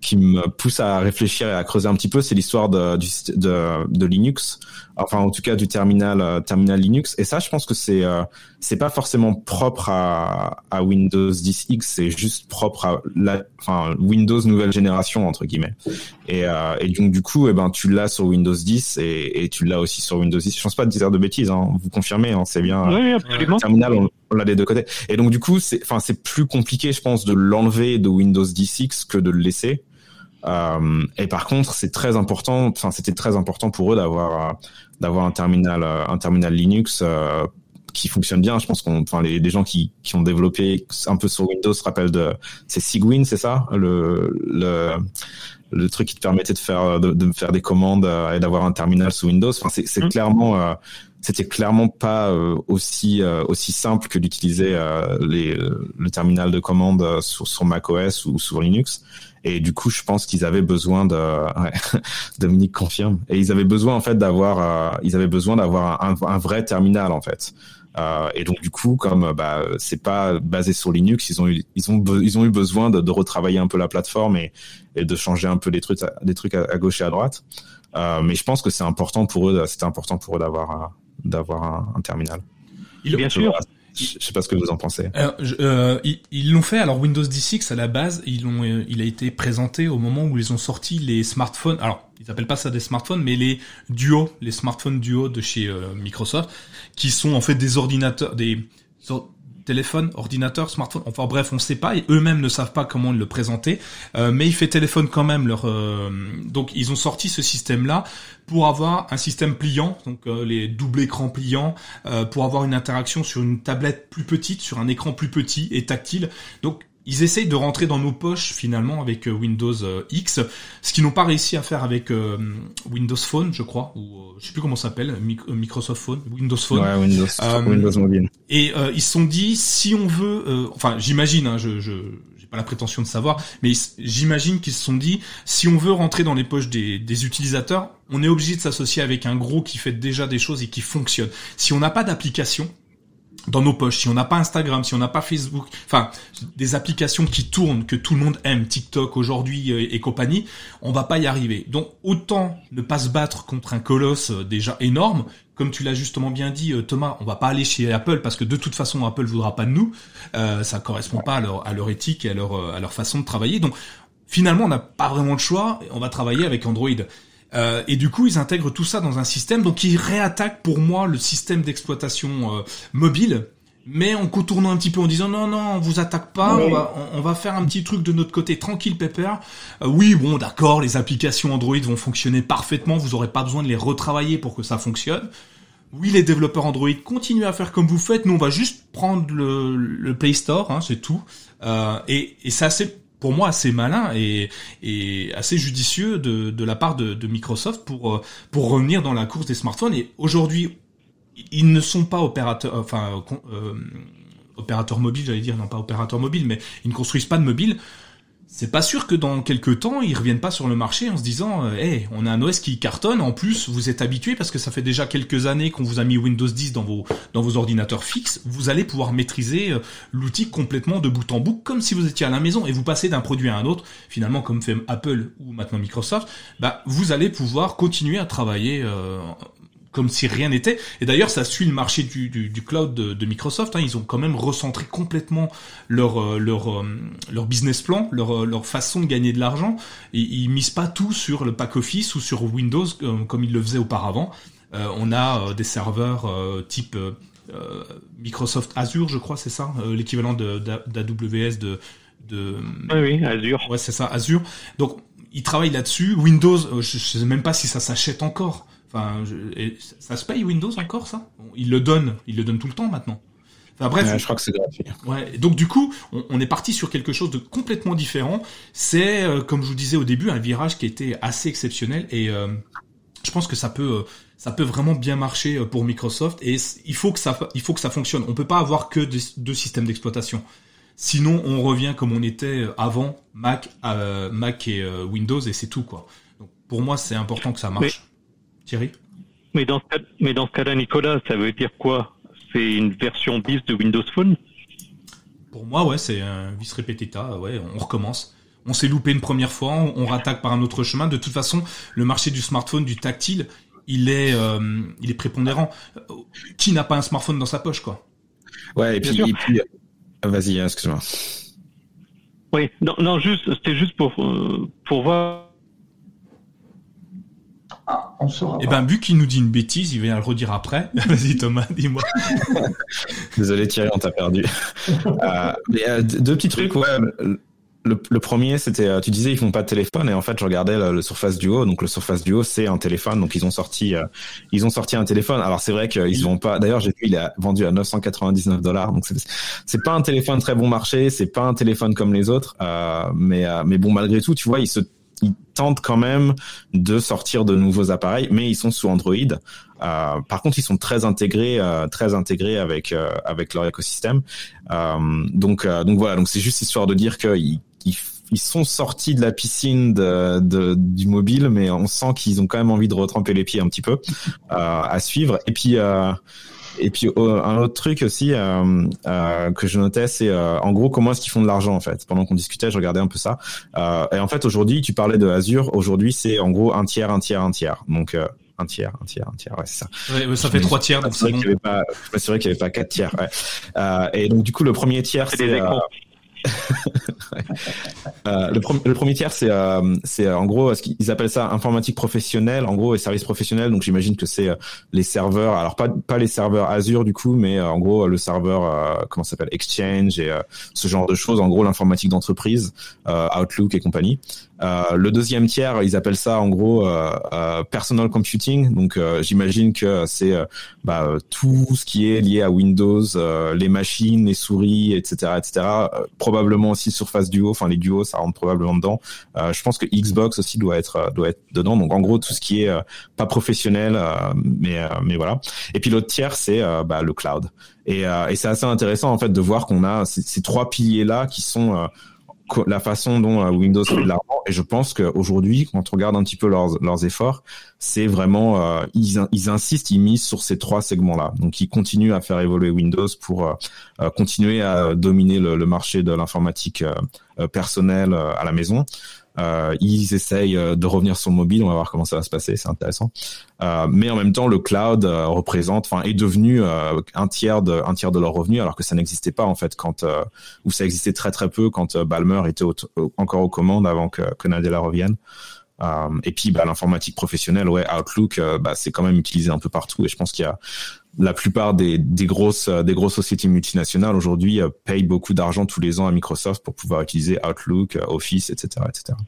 qui me pousse à réfléchir et à creuser un petit peu, c'est l'histoire de, de, de, Linux, enfin en tout cas du terminal euh, terminal Linux. Et ça, je pense que c'est euh, c'est pas forcément propre à, à Windows 10X, c'est juste propre à la, enfin Windows nouvelle génération entre guillemets. Et, euh, et donc du coup, eh ben tu l'as sur Windows 10 et, et tu l'as aussi sur Windows 10. Je pense pas de dire de bêtises, hein, vous confirmez, hein, c'est bien. Oui, absolument. terminal, on, on l'a des deux côtés. Et donc du coup, c'est enfin c'est plus compliqué, je pense, de l'enlever de Windows 10X que de le laisser. Euh, et par contre, c'est très important. Enfin, c'était très important pour eux d'avoir euh, d'avoir un terminal euh, un terminal Linux qui fonctionne bien. Je pense qu'on, enfin, les, les, gens qui, qui ont développé un peu sur Windows se rappellent de, c'est Sigwin, c'est ça, le, le, le truc qui te permettait de faire, de, de faire des commandes et d'avoir un terminal sous Windows. Enfin, c'est, c'est mmh. clairement, c'était clairement pas aussi aussi simple que d'utiliser les le terminal de commande sur, sur macOS ou sur Linux. Et du coup, je pense qu'ils avaient besoin de, ouais, Dominique confirme, et ils avaient besoin en fait d'avoir, euh, ils avaient besoin d'avoir un, un, vrai terminal en fait. Euh, et donc du coup, comme bah c'est pas basé sur Linux, ils ont eu, ils ont, ils ont eu besoin de, de retravailler un peu la plateforme et, et, de changer un peu des trucs, des trucs à, gauche et à droite. Euh, mais je pense que c'est important pour eux, c'était important pour eux d'avoir, d'avoir un, un, terminal. Bien sûr. Je sais pas ce que vous en pensez. Euh, ils l'ont fait. Alors Windows 10 à la base, ils l'ont, euh, il a été présenté au moment où ils ont sorti les smartphones. Alors ils appellent pas ça des smartphones, mais les Duo, les smartphones Duo de chez euh, Microsoft, qui sont en fait des ordinateurs, des téléphone, ordinateur, smartphone, enfin bref, on ne sait pas, et eux-mêmes ne savent pas comment le présenter, euh, mais il fait téléphone quand même. Leur, euh, donc ils ont sorti ce système-là pour avoir un système pliant, donc euh, les double écrans pliants, pour avoir une interaction sur une tablette plus petite, sur un écran plus petit et tactile. Donc ils essayent de rentrer dans nos poches finalement avec euh, Windows euh, X, ce qu'ils n'ont pas réussi à faire avec euh, Windows Phone, je crois, ou je sais plus comment ça s'appelle, Microsoft Phone, Windows Phone. Ouais, Windows, Windows Mobile. Et ils se sont dit, si on veut, enfin j'imagine, hein, je, je pas la prétention de savoir, mais j'imagine qu'ils se sont dit, si on veut rentrer dans les poches des, des utilisateurs, on est obligé de s'associer avec un gros qui fait déjà des choses et qui fonctionne. Si on n'a pas d'application, dans nos poches, si on n'a pas Instagram, si on n'a pas Facebook, enfin des applications qui tournent, que tout le monde aime, TikTok aujourd'hui euh, et, compagnie, on va pas y arriver. Donc autant ne pas se battre contre un colosse euh, déjà énorme, comme tu l'as justement bien dit euh, Thomas, on va pas aller chez Apple parce que de toute façon Apple voudra pas de nous, euh, ça correspond pas à leur, éthique et à leur, à leur façon de travailler. Donc finalement on n'a pas vraiment de choix, on va travailler avec Android. Euh, et du coup, ils intègrent tout ça dans un système, donc ils réattaquent pour moi le système d'exploitation euh, mobile, mais en contournant un petit peu en disant non non, on vous attaque pas, on, va, faire un petit truc de notre côté tranquille pépère. Euh, oui bon d'accord, les applications Android vont fonctionner parfaitement, vous aurez pas besoin de les retravailler pour que ça fonctionne. Oui, les développeurs Android continuent à faire comme vous faites. Nous, on va juste prendre le, Play Store, hein, c'est tout. et, et c'est assez pour moi assez malin et, assez judicieux de, la part de, Microsoft pour pour revenir dans la course des smartphones. Et aujourd'hui, ils ne sont pas opérateurs, enfin euh, opérateurs mobiles, j'allais dire, non pas opérateurs mobiles, mais ils ne construisent pas de mobiles c'est pas sûr que dans quelques temps, ils reviennent pas sur le marché en se disant hey, on a un OS qui cartonne, en plus vous êtes habitué parce que ça fait déjà quelques années qu'on vous a mis Windows 10 dans vos dans vos ordinateurs fixes, vous allez pouvoir maîtriser euh, l'outil complètement de bout en bout comme si vous étiez à la maison et vous passez d'un produit à un autre, finalement comme fait Apple ou maintenant Microsoft, bah vous allez pouvoir continuer à travailler euh, comme si rien n'était. Et d'ailleurs, ça suit le marché du, du, du cloud de, de Microsoft. Hein. Ils ont quand même recentré complètement leur euh, leur euh, leur business plan, leur euh, leur façon de gagner de l'argent. Et ils misent pas tout sur le pack Office ou sur Windows comme ils le faisaient auparavant. on a des serveurs type Microsoft Azure, je crois, c'est ça, l'équivalent d'AWS de, de, Oui, oui, Azure. Ouais, c'est ça, Azure. Donc ils travaillent là-dessus. Windows, je, je sais même pas si ça s'achète encore. Enfin, ça se paye Windows encore ça? Il le donne, il le donne tout le temps maintenant. Enfin bref, je crois que c'est gratuit. Ouais, donc du coup, on, est parti sur quelque chose de complètement différent. C'est, euh, comme je vous disais au début, un virage qui était assez exceptionnel et euh, je pense que ça peut, euh, ça peut vraiment bien marcher pour Microsoft et il faut que ça, il faut que ça fonctionne. On peut pas avoir que deux systèmes d'exploitation. Sinon, on revient comme on était avant Mac, Mac et Windows et c'est tout quoi. Donc pour moi, c'est important que ça marche. Thierry mais dans, ce cas, mais dans ce cas-là, Nicolas, ça veut dire quoi? C'est une version bis de Windows Phone? Pour moi, ouais, c'est un vis repetita. Ouais, on recommence. On s'est loupé une première fois, on, rattaque par un autre chemin. De toute façon, le marché du smartphone, du tactile, il est, euh, il est prépondérant. Qui n'a pas un smartphone dans sa poche, quoi? Ouais, et puis, puis... Euh, vas-y, hein, excuse-moi. Oui, non, non, juste, c'était juste pour euh, pour voir ah, on saura. Eh ben, vu qu'il nous dit une bêtise, il va le redire après. Vas-y, Thomas, dis-moi. Désolé, Thierry, on t'a perdu. euh, euh deux petits trucs, ouais. Le, premier, c'était, euh, tu disais, ils font pas de téléphone, et en fait, je regardais le, Surface Duo. Donc, le Surface Duo, c'est un téléphone. Donc, ils ont sorti, euh, ils ont sorti un téléphone. Alors, c'est vrai qu'ils vont pas. D'ailleurs, j'ai vu, il est vendu à 999 dollars. Donc, c'est pas un téléphone très bon marché. C'est pas un téléphone comme les autres. mais, mais bon, malgré tout, tu vois, ils se ils tentent quand même de sortir de nouveaux appareils, mais ils sont sous Android. Euh, par contre, ils sont très intégrés, euh, très intégrés avec euh, avec leur écosystème. donc donc voilà, donc c'est juste histoire de dire qu'ils ils, sont sortis de la piscine du mobile, mais on sent qu'ils ont quand même envie de retremper les pieds un petit peu à suivre. Et puis et puis euh, un autre truc aussi euh, euh, que je notais, c'est en gros comment est-ce qu'ils font de l'argent en fait. Pendant qu'on discutait, je regardais un peu ça. et en fait aujourd'hui, tu parlais de Azure. Aujourd'hui, c'est en gros un tiers, un tiers, un tiers. Donc un tiers, un tiers, un tiers, ouais, c'est ça. Ouais, ça fait trois tiers, donc c'est bon. Je m'assurais qu'il n'y avait pas quatre tiers. Ouais. Euh, et donc du coup, le premier tiers, c'est euh, le, le, premier tiers, c'est euh, c'est euh, en gros ce qu'ils appellent ça informatique professionnelle, en gros et services professionnels. Donc j'imagine que c'est les serveurs, alors pas pas les serveurs Azure du coup, mais en gros le serveur comment s'appelle Exchange et ce genre de choses. En gros l'informatique d'entreprise, Outlook et compagnie. Euh, le deuxième tiers, ils appellent ça en gros euh, euh personal computing. Donc j'imagine que c'est bah, tout ce qui est lié à Windows, les machines, les souris, etc., etc. probablement aussi Surface Duo. Enfin les duos, ça rentre probablement dedans. je pense que Xbox aussi doit être doit être dedans. Donc en gros tout ce qui est pas professionnel, mais mais voilà. Et puis l'autre tiers, c'est bah, le cloud. Et, et c'est assez intéressant en fait de voir qu'on a ces, ces trois piliers là qui sont la façon dont euh, Windows fait de l'argent. Et je pense qu'aujourd'hui, quand on regarde un petit peu leurs, leurs efforts, c'est vraiment euh, ils, ils insistent, ils misent sur ces trois segments-là. Donc ils continuent à faire évoluer Windows pour euh, continuer à dominer le, le marché de l'informatique personnelle à la maison. Euh, ils essayent euh, de revenir sur le mobile. On va voir comment ça va se passer. C'est intéressant. Euh, mais en même temps, le cloud euh, représente, enfin, est devenu un tiers de un tiers de leurs revenus, alors que ça n'existait pas en fait quand ou ça existait très très peu quand Balmer était encore aux commandes avant que, que Nadella revienne. Euh, et puis bah, l'informatique professionnelle, ouais, Outlook, bah, c'est quand même utilisé un peu partout. Et je pense qu'il y a la plupart des, des grosses des grosses sociétés multinationales aujourd'hui euh, payent beaucoup d'argent tous les ans à Microsoft pour pouvoir utiliser Outlook, euh, Office, etc., etc.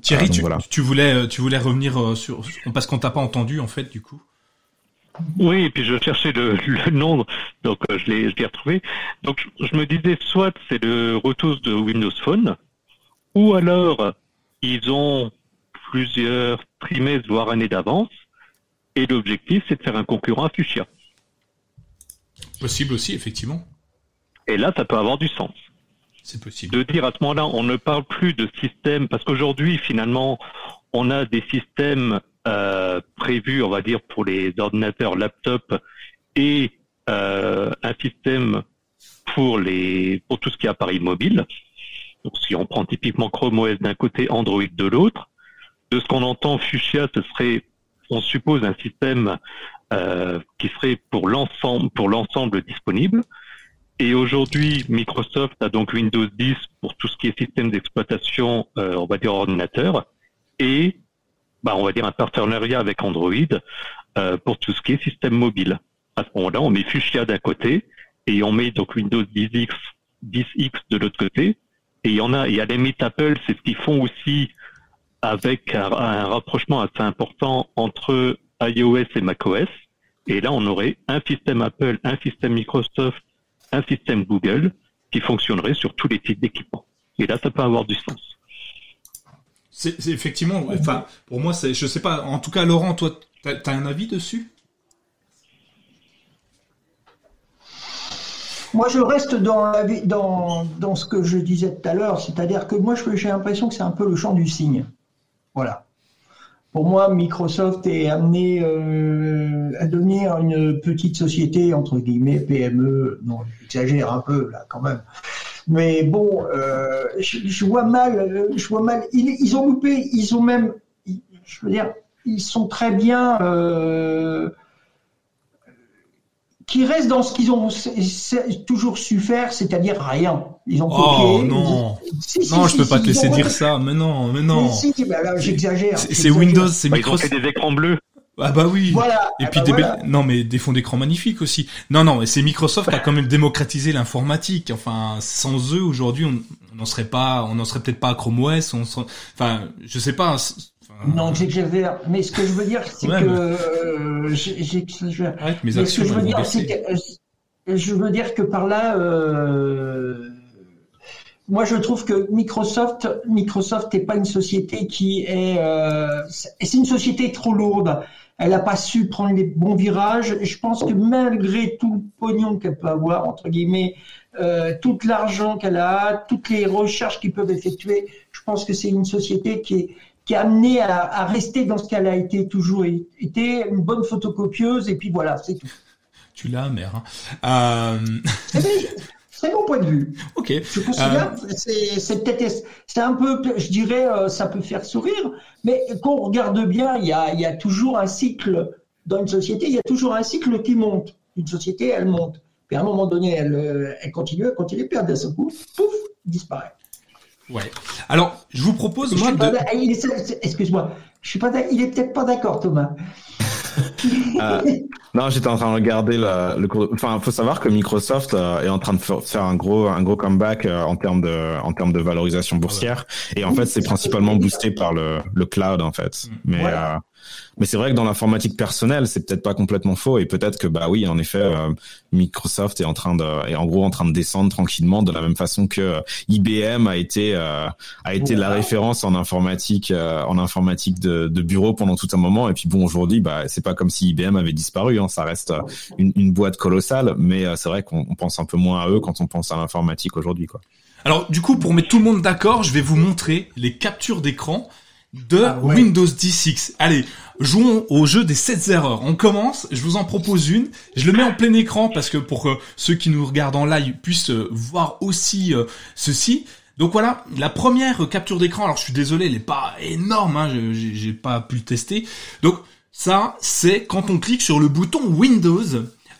Thierry, ah, tu, tu, voulais euh, tu voulais revenir sur parce qu'on t'a pas entendu en fait du coup. Oui, et puis je cherchais le, le nom, donc je l'ai je l'ai retrouvé. Donc je me disais soit c'est le retour de Windows Phone, ou alors ils ont plusieurs trimestres, voire années d'avance, et l'objectif c'est de faire un concurrent à Fuchsia. Possible aussi, effectivement. Et là, ça peut avoir du sens. C'est possible. De dire à ce moment-là, on ne parle plus de système, parce qu'aujourd'hui, finalement, on a des systèmes euh, prévus, on va dire, pour les ordinateurs laptop et euh, un système pour les pour tout ce qui est appareil mobile. Donc, si on prend typiquement Chrome OS d'un côté, Android de l'autre, de ce qu'on entend, Fuchsia, ce serait, on suppose, un système euh, qui serait pour l'ensemble pour l'ensemble disponible. Et aujourd'hui, Microsoft a donc Windows 10 pour tout ce qui est système d'exploitation, euh, on va dire ordinateur, et bah, on va dire un partenariat avec Android euh, pour tout ce qui est système mobile. À ce moment-là, on met Fuchsia d'un côté et on met donc Windows 10X, 10X de l'autre côté. Et il y en a, et à la limite Apple, c'est ce qu'ils font aussi avec un, un, rapprochement assez important entre iOS et macOS. Et là, on aurait un système Apple, un système Microsoft, un système Google qui fonctionnerait sur tous les types d'équipements. Et là, ça peut avoir du sens. C'est effectivement, enfin, pour moi, je sais pas. En tout cas, Laurent, toi, t'as as un avis dessus? Moi, je reste dans, dans, dans ce que je disais tout à l'heure, c'est-à-dire que moi, j'ai l'impression que c'est un peu le champ du signe. Voilà. Pour moi, Microsoft est amené euh, à devenir une petite société, entre guillemets, PME. Non, j'exagère un peu, là, quand même. Mais bon, euh, je, vois mal, je vois mal. Ils, ont loupé, ils ont même, je veux dire, ils sont très bien. Euh, qui restent dans ce qu'ils ont toujours su faire, c'est-à-dire rien. Ils ont copié. Oh non, si, si, non, si, je peux pas te laisser dire ça. Mais non, mais non. Si, bah là, j'exagère. C'est Windows, c'est Microsoft. Ils ont fait des écrans bleus. Ah bah oui. Voilà. Et puis bah des voilà. non mais des fonds d'écran magnifiques aussi. Non non, c'est Microsoft qui a quand même démocratisé l'informatique. Enfin, sans eux aujourd'hui, on n'en serait pas, on n'en serait peut-être pas à Chrome OS. On serait... enfin, je sais pas. Non, j'exagère. Mais ce que je veux dire, c'est que euh, j'exagère. Ouais, mais ce que je veux dire, c'est que je veux dire que par là, euh, moi je trouve que Microsoft, Microsoft n'est pas une société qui est, euh, c'est une société trop lourde. Elle n'a pas su prendre les bons virages. Je pense que malgré tout le pognon qu'elle peut avoir entre guillemets, euh, tout l'argent qu'elle a, toutes les recherches qu'ils peuvent effectuer, je pense que c'est une société qui est qui est amenée à, à rester dans ce qu'elle a été toujours été, une bonne photocopieuse et puis voilà, c'est tout. Tu l'as, mère. Hein. Euh... C'est mon point de vue. Ok. Je considère, euh... c'est peut-être, c'est un peu, je dirais, euh, ça peut faire sourire, mais quand on regarde bien, il y a, il y a toujours un cycle dans une société, il y a toujours un cycle qui monte. Une société, elle monte. Puis à un moment donné, elle, euh, elle continue, elle continue, puis d'un seul coup, pouf, disparaît. Ouais. Alors, je vous propose moi de. Excuse-moi, je suis pas. Il est peut-être pas d'accord, Thomas. euh, non, j'étais en train de regarder le, le cours. Enfin, faut savoir que Microsoft euh, est en train de faire un gros, un gros comeback euh, en termes de, en termes de valorisation boursière. Et en fait, c'est principalement boosté par le, le cloud, en fait. Mais, voilà. Mais c'est vrai que dans l'informatique personnelle, c'est peut-être pas complètement faux. Et peut-être que bah oui, en effet, euh, Microsoft est en train de, est en gros en train de descendre tranquillement de la même façon que euh, IBM a été euh, a été la référence en informatique en informatique de, de, bureau pendant tout un moment. Et puis bon aujourd'hui bah c'est pas comme si IBM avait disparu, hein, ça reste une, une boîte colossale, mais c'est vrai qu'on pense un peu moins à eux quand on pense à l'informatique aujourd'hui quoi. Alors du coup pour mettre tout le monde d'accord, je vais vous montrer les captures d'écran de ah ouais. Windows 10X. Allez, jouons au jeu des 7 erreurs. On commence, je vous en propose une. Je le mets en plein écran parce que pour que ceux qui nous regardent en live puissent voir aussi euh, ceci. Donc voilà, la première capture d'écran, alors je suis désolé, elle est pas énorme, hein, j'ai pas pu le tester. Donc ça, c'est quand on clique sur le bouton Windows,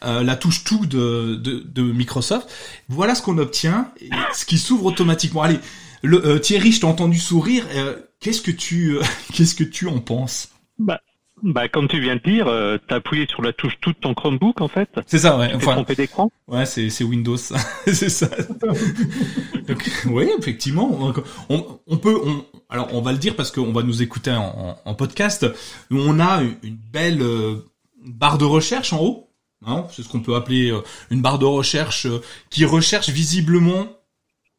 euh, la touche tout de, de, de Microsoft. Voilà ce qu'on obtient, ce qui s'ouvre automatiquement. Allez, le, euh, Thierry, je t'ai entendu sourire. Euh, qu'est-ce que tu, qu'est-ce que tu en penses bah, bah, comme tu viens de dire, euh, t'as appuyé sur la touche toute ton Chromebook en fait. C'est ça, ouais. Tu enfin, trompé d'écran. Ouais, c'est c'est Windows, c'est ça. Donc, oui, effectivement, on, on peut, on, alors on va le dire parce qu'on va nous écouter en, en, en, podcast. On a une belle barre de recherche en haut. Hein, c'est ce qu'on peut appeler une barre de recherche qui recherche visiblement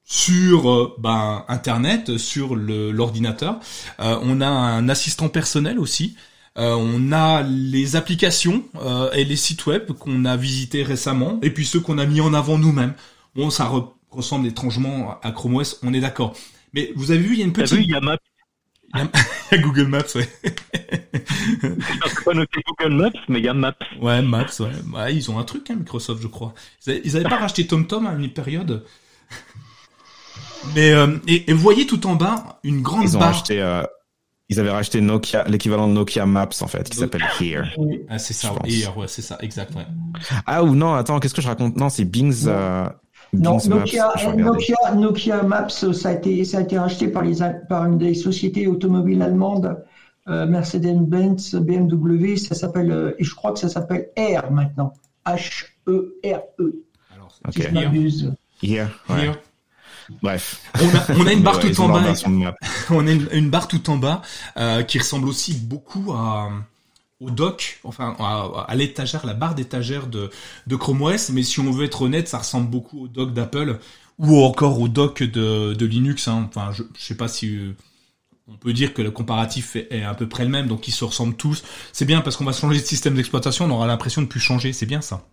sur ben, Internet, sur l'ordinateur. on a un assistant personnel aussi. on a les applications et les sites web qu'on a visités récemment, et puis ceux qu'on a mis en avant nous-mêmes. Bon, ça ressemble étrangement à Chrome OS, on est d'accord. Mais vous avez vu, il y a une petite... Vu, il y a Maps. Il y a Google Maps, ouais. Pas noté Google Maps, mais il y a Maps. Ouais, Maps, ouais. ouais ils ont un truc, hein, Microsoft, je crois. Ils avaient, pas racheté TomTom à une période? Mais euh, et, vous voyez tout en bas une grande ils ont barre. Racheté, euh, ils avaient racheté Nokia, l'équivalent de Nokia Maps en fait, qui s'appelle Here. Ah, c'est ça, Here, ouais, c'est ça, exact. Ouais. Ah ou non, attends, qu'est-ce que je raconte? Non, c'est Bing's. Euh, non, Nokia, Nokia, Nokia, Maps, ça a été, ça a été racheté par, les, par une des sociétés automobiles allemandes, euh, Mercedes-Benz, BMW. Ça s'appelle, euh, et je crois que ça s'appelle R maintenant. H-E-R-E. -E, si je m'abuse. Here, ouais. Bref. On a, une barre tout en bas. on a une, barre tout en bas euh, qui ressemble aussi beaucoup à au dock, enfin à, l'étagère, la barre d'étagère de, de Chrome OS, mais si on veut être honnête, ça ressemble beaucoup au dock d'Apple ou encore au dock de, de Linux. Hein. Enfin, je, je sais pas si euh, on peut dire que le comparatif est, est, à peu près le même, donc ils se ressemblent tous. C'est bien parce qu'on va changer de système d'exploitation, on aura l'impression de plus changer. C'est bien ça.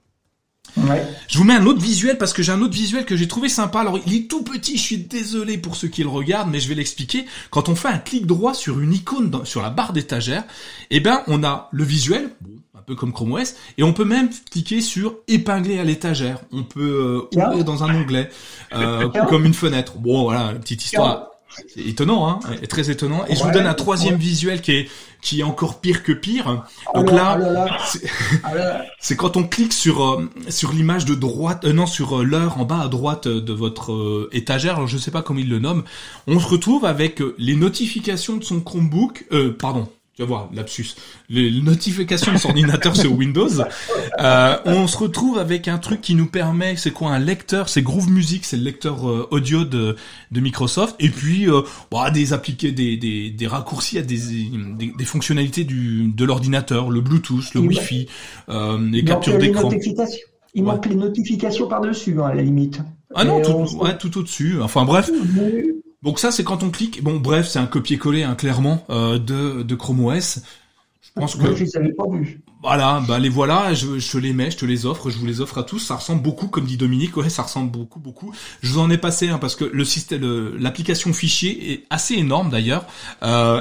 Je vous mets un autre visuel parce que j'ai un autre visuel que j'ai trouvé sympa. Alors il est tout petit, je suis désolé pour ceux qui le regardent, mais je vais l'expliquer. Quand on fait un clic droit sur une icône sur la barre d'étagère, eh ben on a le visuel, un peu comme Chrome OS, et on peut même cliquer sur épingler à l'étagère. On peut euh, ouvrir dans un onglet, euh, comme une fenêtre. Bon voilà, une petite histoire. C'est étonnant, hein, très étonnant. Et je vous donne un troisième visuel qui est qui est encore pire que pire. Donc là, c'est quand on clique sur euh, sur l'image de droite, euh, non sur euh, l'heure en bas à droite de votre étagère. Alors je sais pas comment il le nomme. On se retrouve avec les notifications de son Chromebook, pardon, tu vas voir, lapsus, les notifications de son ordinateur sur Windows, euh, on se retrouve avec un truc qui nous permet, c'est quoi un lecteur, c'est Groove Music, c'est le lecteur euh, audio de, de Microsoft, et puis euh, bah, des appliqués, des, des, des raccourcis à des, des, des fonctionnalités du, de l'ordinateur, le Bluetooth, le Wi-Fi, euh, les captures d'écran. Il manque les notifications par-dessus, hein, à la limite. Ah non, tout, ouais, tout au-dessus. Enfin bref. Donc ça, c'est quand on clique. Bon, bref, c'est un copier-coller, hein, clairement, euh, de, de Chrome OS. Je pense que. Je pas. Voilà, bah les voilà, je, je les mets, je te les offre, je vous les offre à tous. Ça ressemble beaucoup, comme dit Dominique, ouais, ça ressemble beaucoup, beaucoup. Je vous en ai passé, hein, parce que le système, l'application fichier est assez énorme d'ailleurs. Euh,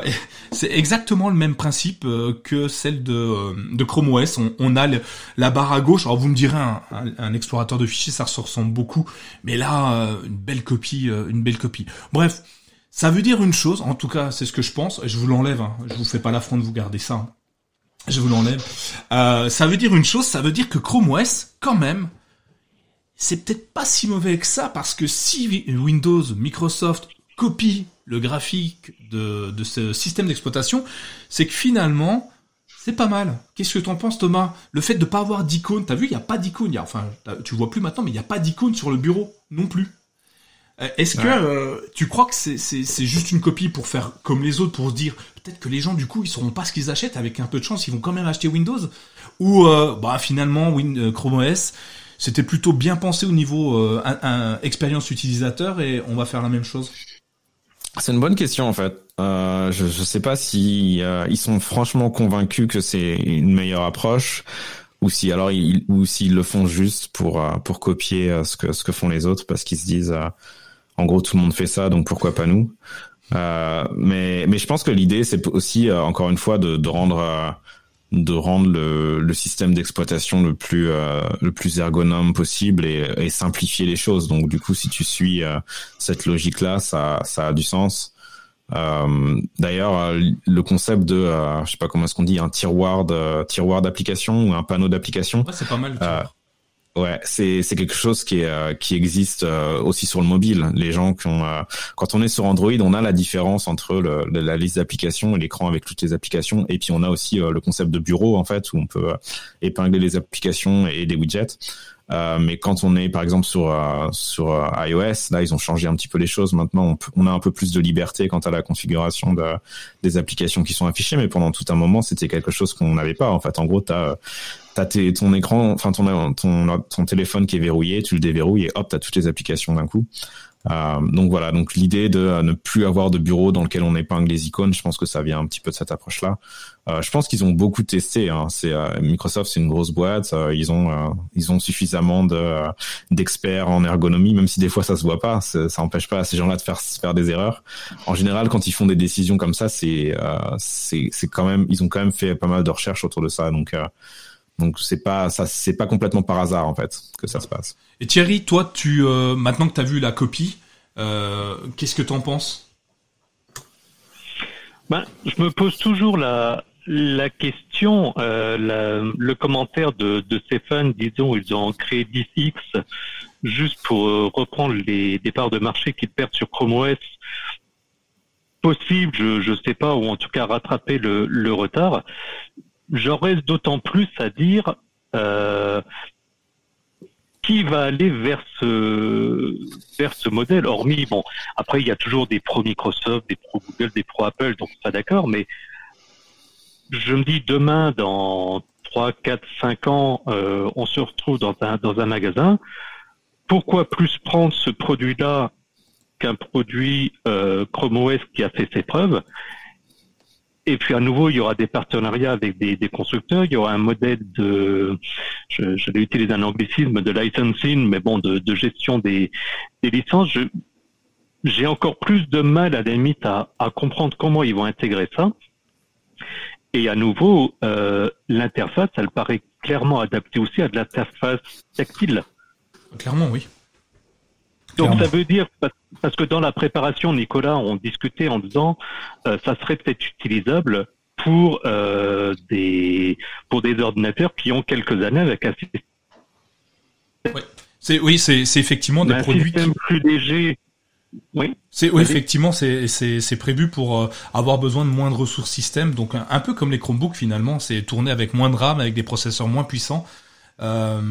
c'est exactement le même principe euh, que celle de, euh, Chrome OS. On, a la barre à gauche. Alors vous me direz, un, un, explorateur de fichiers, ça ressemble beaucoup, mais là, une belle copie, une belle copie. Bref. Ça veut dire une chose, en tout cas c'est ce que je pense, je vous l'enlève, hein, je vous fais pas l'affront de vous garder ça. Hein je vous l'enlève. Euh, ça veut dire une chose, ça veut dire que Chrome OS, quand même, c'est peut-être pas si mauvais que ça, parce que si Windows, Microsoft copie le graphique de, de ce système d'exploitation, c'est que finalement, c'est pas mal. Qu'est-ce que t'en penses, Thomas? Le fait de pas avoir d'icône, t'as vu, il y a pas d'icône. Enfin, tu vois plus maintenant, mais il y a pas d'icône sur le bureau non plus. Euh, est-ce que euh, tu crois que c'est juste une copie pour faire comme les autres, pour se dire peut-être que les gens du coup ils sauront pas ce qu'ils achètent, avec un peu de chance ils vont quand même acheter Windows? Ou euh, bah finalement Win Chrome OS c'était plutôt bien pensé au niveau un, expérience utilisateur et on va faire la même chose? C'est une bonne question en fait. je je sais pas si ils sont franchement convaincus que c'est une meilleure approche ou si alors ils ou s'ils le font juste pour pour copier ce que ce que font les autres parce qu'ils se disent en gros, tout le monde fait ça, donc pourquoi pas nous? Euh, mais, mais je pense que l'idée, c'est aussi, euh, encore une fois, de, de rendre, euh, de rendre le, le système d'exploitation le plus, euh, le plus ergonome possible et, et, simplifier les choses. Donc, du coup, si tu suis cette logique-là, ça, ça a du sens. D'ailleurs, le concept de, je sais pas comment est-ce qu'on dit, un tiroir de, tiroir d'application ou un panneau d'application. Ouais, c'est pas mal. Ouais, c'est c'est quelque chose qui euh, qui existe euh, aussi sur le mobile. Les gens qui ont euh, quand on est sur Android, on a la différence entre le, la liste d'applications et l'écran avec toutes les applications, et puis on a aussi le concept de bureau en fait où on peut épingler les applications et des widgets. Mais quand on est par exemple sur sur iOS, là ils ont changé un petit peu les choses. Maintenant, on, on a un peu plus de liberté quant à la configuration de, des applications qui sont affichées. Mais pendant tout un moment, c'était quelque chose qu'on n'avait pas. En fait, en gros, t'as t'as ton écran, enfin ton, ton, ton téléphone qui est verrouillé, tu le déverrouilles et hop, t'as toutes les applications d'un coup. Euh, donc voilà, donc l'idée de euh, ne plus avoir de bureau dans lequel on épingle les icônes, je pense que ça vient un petit peu de cette approche-là. Euh, je pense qu'ils ont beaucoup testé. Hein. C'est Microsoft, c'est une grosse boîte. ils ont ils ont suffisamment de d'experts en ergonomie, même si des fois ça se voit pas. Ça empêche pas à ces gens-là de faire faire des erreurs. En général, quand ils font des décisions comme ça, c'est c'est quand même ils ont quand même fait pas mal de recherches autour de ça. Donc donc c'est pas ça c'est pas complètement par hasard en fait que ça se passe. Et Thierry, toi tu euh, maintenant que tu as vu la copie, euh, qu'est-ce que tu en penses? Ben, je me pose toujours la la question, euh, le commentaire de, de Stéphane, disons, ils ont créé 10X juste pour reprendre les départs de marché qu'ils perdent sur Chrome OS. Possible, je ne sais pas, ou en tout cas rattraper le, le retard reste d'autant plus à dire euh, qui va aller vers ce vers ce modèle. Hormis bon, après il y a toujours des pro Microsoft, des pro Google, des pro Apple, donc pas d'accord, mais je me dis demain dans 3, 4, 5 ans, euh, on se retrouve dans un dans un magasin. Pourquoi plus prendre ce produit-là qu'un produit euh, Chrome OS qui a fait ses preuves? Et puis à nouveau, il y aura des partenariats avec des, constructeurs. Il y aura un modèle de, vais utiliser un anglicisme de licensing, mais bon, de, gestion des, licences. J'ai encore plus de mal à la limite à, à, comprendre comment ils vont intégrer ça. Et à nouveau, euh, l'interface, elle paraît clairement adaptée aussi à de l'interface tactile. Clairement, oui. Donc ça veut dire parce que dans la préparation, Nicolas, on discutait en disant euh, ça serait peut-être utilisable pour euh, des pour des ordinateurs qui ont quelques années avec un système. C'est oui, c'est effectivement des produits système plus léger. Oui. C'est oui, effectivement, c'est c'est prévu pour euh, avoir besoin de moins de ressources système, donc un, un peu comme les Chromebooks finalement, c'est tourné avec moins de RAM, avec des processeurs moins puissants euh,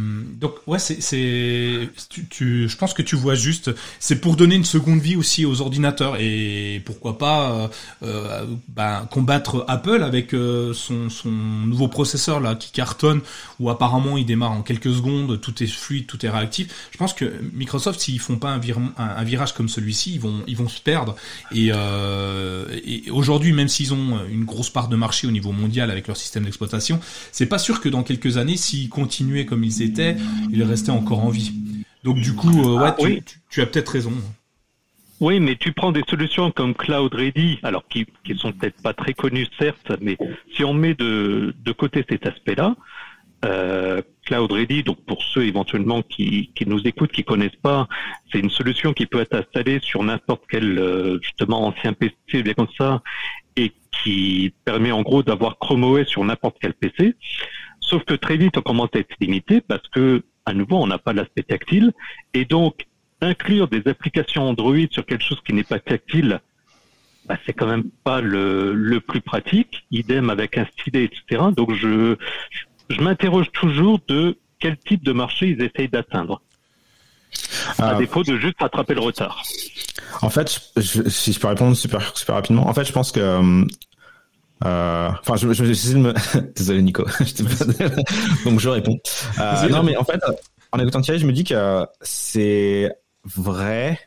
donc ouais, c'est, tu, tu, je pense que tu vois juste, c'est pour donner une seconde vie aussi aux ordinateurs et pourquoi pas euh, euh ben, combattre Apple avec euh, son, son nouveau processeur là qui cartonne où apparemment il démarre en quelques secondes, tout est fluide, tout est réactif. Je pense que Microsoft s'ils font pas un, un, virage comme celui-ci, ils vont ils vont se perdre et, euh, et aujourd'hui même s'ils ont une grosse part de marché au niveau mondial avec leur système d'exploitation, c'est pas sûr que dans quelques années s'ils continuent comme ils étaient, ils restaient encore en vie. Donc du coup, euh, ouais, ah, tu, as peut-être raison. Oui, mais tu prends des solutions comme Cloud Ready, alors qui, qui sont peut-être pas très connues certes, mais si on met de, de côté cet aspect-là, euh, Cloud Ready, donc pour ceux éventuellement qui, qui nous écoutent, qui connaissent pas, c'est une solution qui peut être installée sur n'importe quel euh, justement ancien PC, bien comme ça, et qui permet en gros d'avoir Chrome OS sur n'importe quel PC. Sauf que très vite, on commence à être limité parce que, à nouveau, on n'a pas l'aspect tactile. Et donc, inclure des applications Android sur quelque chose qui n'est pas tactile, bah, c'est quand même pas le, le plus pratique. Idem avec un stylet, etc. Donc, je, je m'interroge toujours de quel type de marché ils essayent d'atteindre. À ah. défaut de juste rattraper le retard. En fait, je, si je peux répondre super, super rapidement, en fait, je pense que euh, enfin, je, je, je, me... Désolé Nico. Donc je réponds. Euh, non, mais en fait, en écoutant Thierry, je me dis que c'est vrai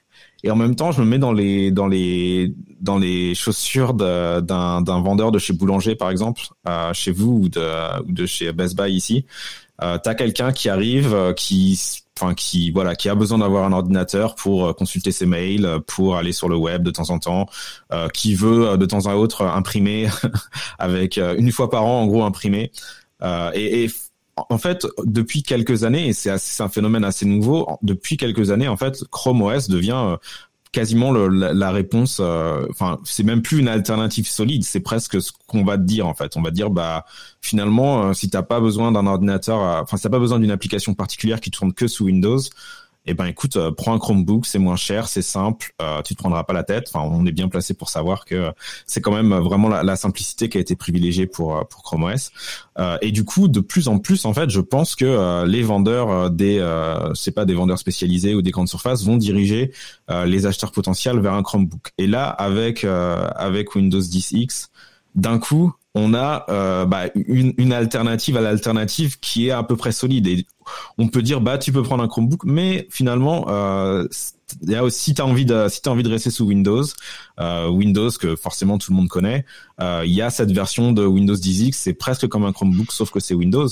et en même temps, je me mets dans les dans les dans les chaussures d'un d'un vendeur de chez Boulanger, par exemple, euh, chez vous ou de ou de chez Best Buy ici. Euh, T'as quelqu'un qui arrive, euh, qui enfin qui voilà qui a besoin d'avoir un ordinateur pour euh, consulter ses mails, euh, pour aller sur le web de temps en temps, euh, qui veut de temps à autre imprimer avec une fois par an en gros imprimer. et, et en fait, depuis quelques années, et c'est un phénomène assez nouveau, depuis quelques années, en fait, Chrome OS devient quasiment la, réponse. Euh, enfin, c'est même plus une alternative solide. C'est presque ce qu'on va te dire en fait. On va dire bah finalement, euh, si t'as pas besoin d'un ordinateur, enfin si t'as pas besoin d'une application particulière qui tourne que sous Windows, eh ben écoute, euh, prends un Chromebook, c'est moins cher, c'est simple, euh, tu te prendras pas la tête. Enfin, on est bien placé pour savoir que c'est quand même vraiment la, simplicité qui a été privilégiée pour euh, pour Chrome OS. Euh, et du coup, de plus en plus, en fait, je pense que les vendeurs des, c'est pas des vendeurs spécialisés ou des grandes surfaces vont diriger les acheteurs potentiels vers un Chromebook. Et là, avec avec Windows 10X, d'un coup, on a euh, bah, une, alternative à l'alternative qui est à peu près solide. Et on peut dire bah tu peux prendre un Chromebook, mais finalement euh, si t'as envie de si envie de rester sous Windows, euh, Windows que forcément tout le monde connaît, il y a cette version de Windows 10X, c'est presque comme un Chromebook sauf que c'est Windows.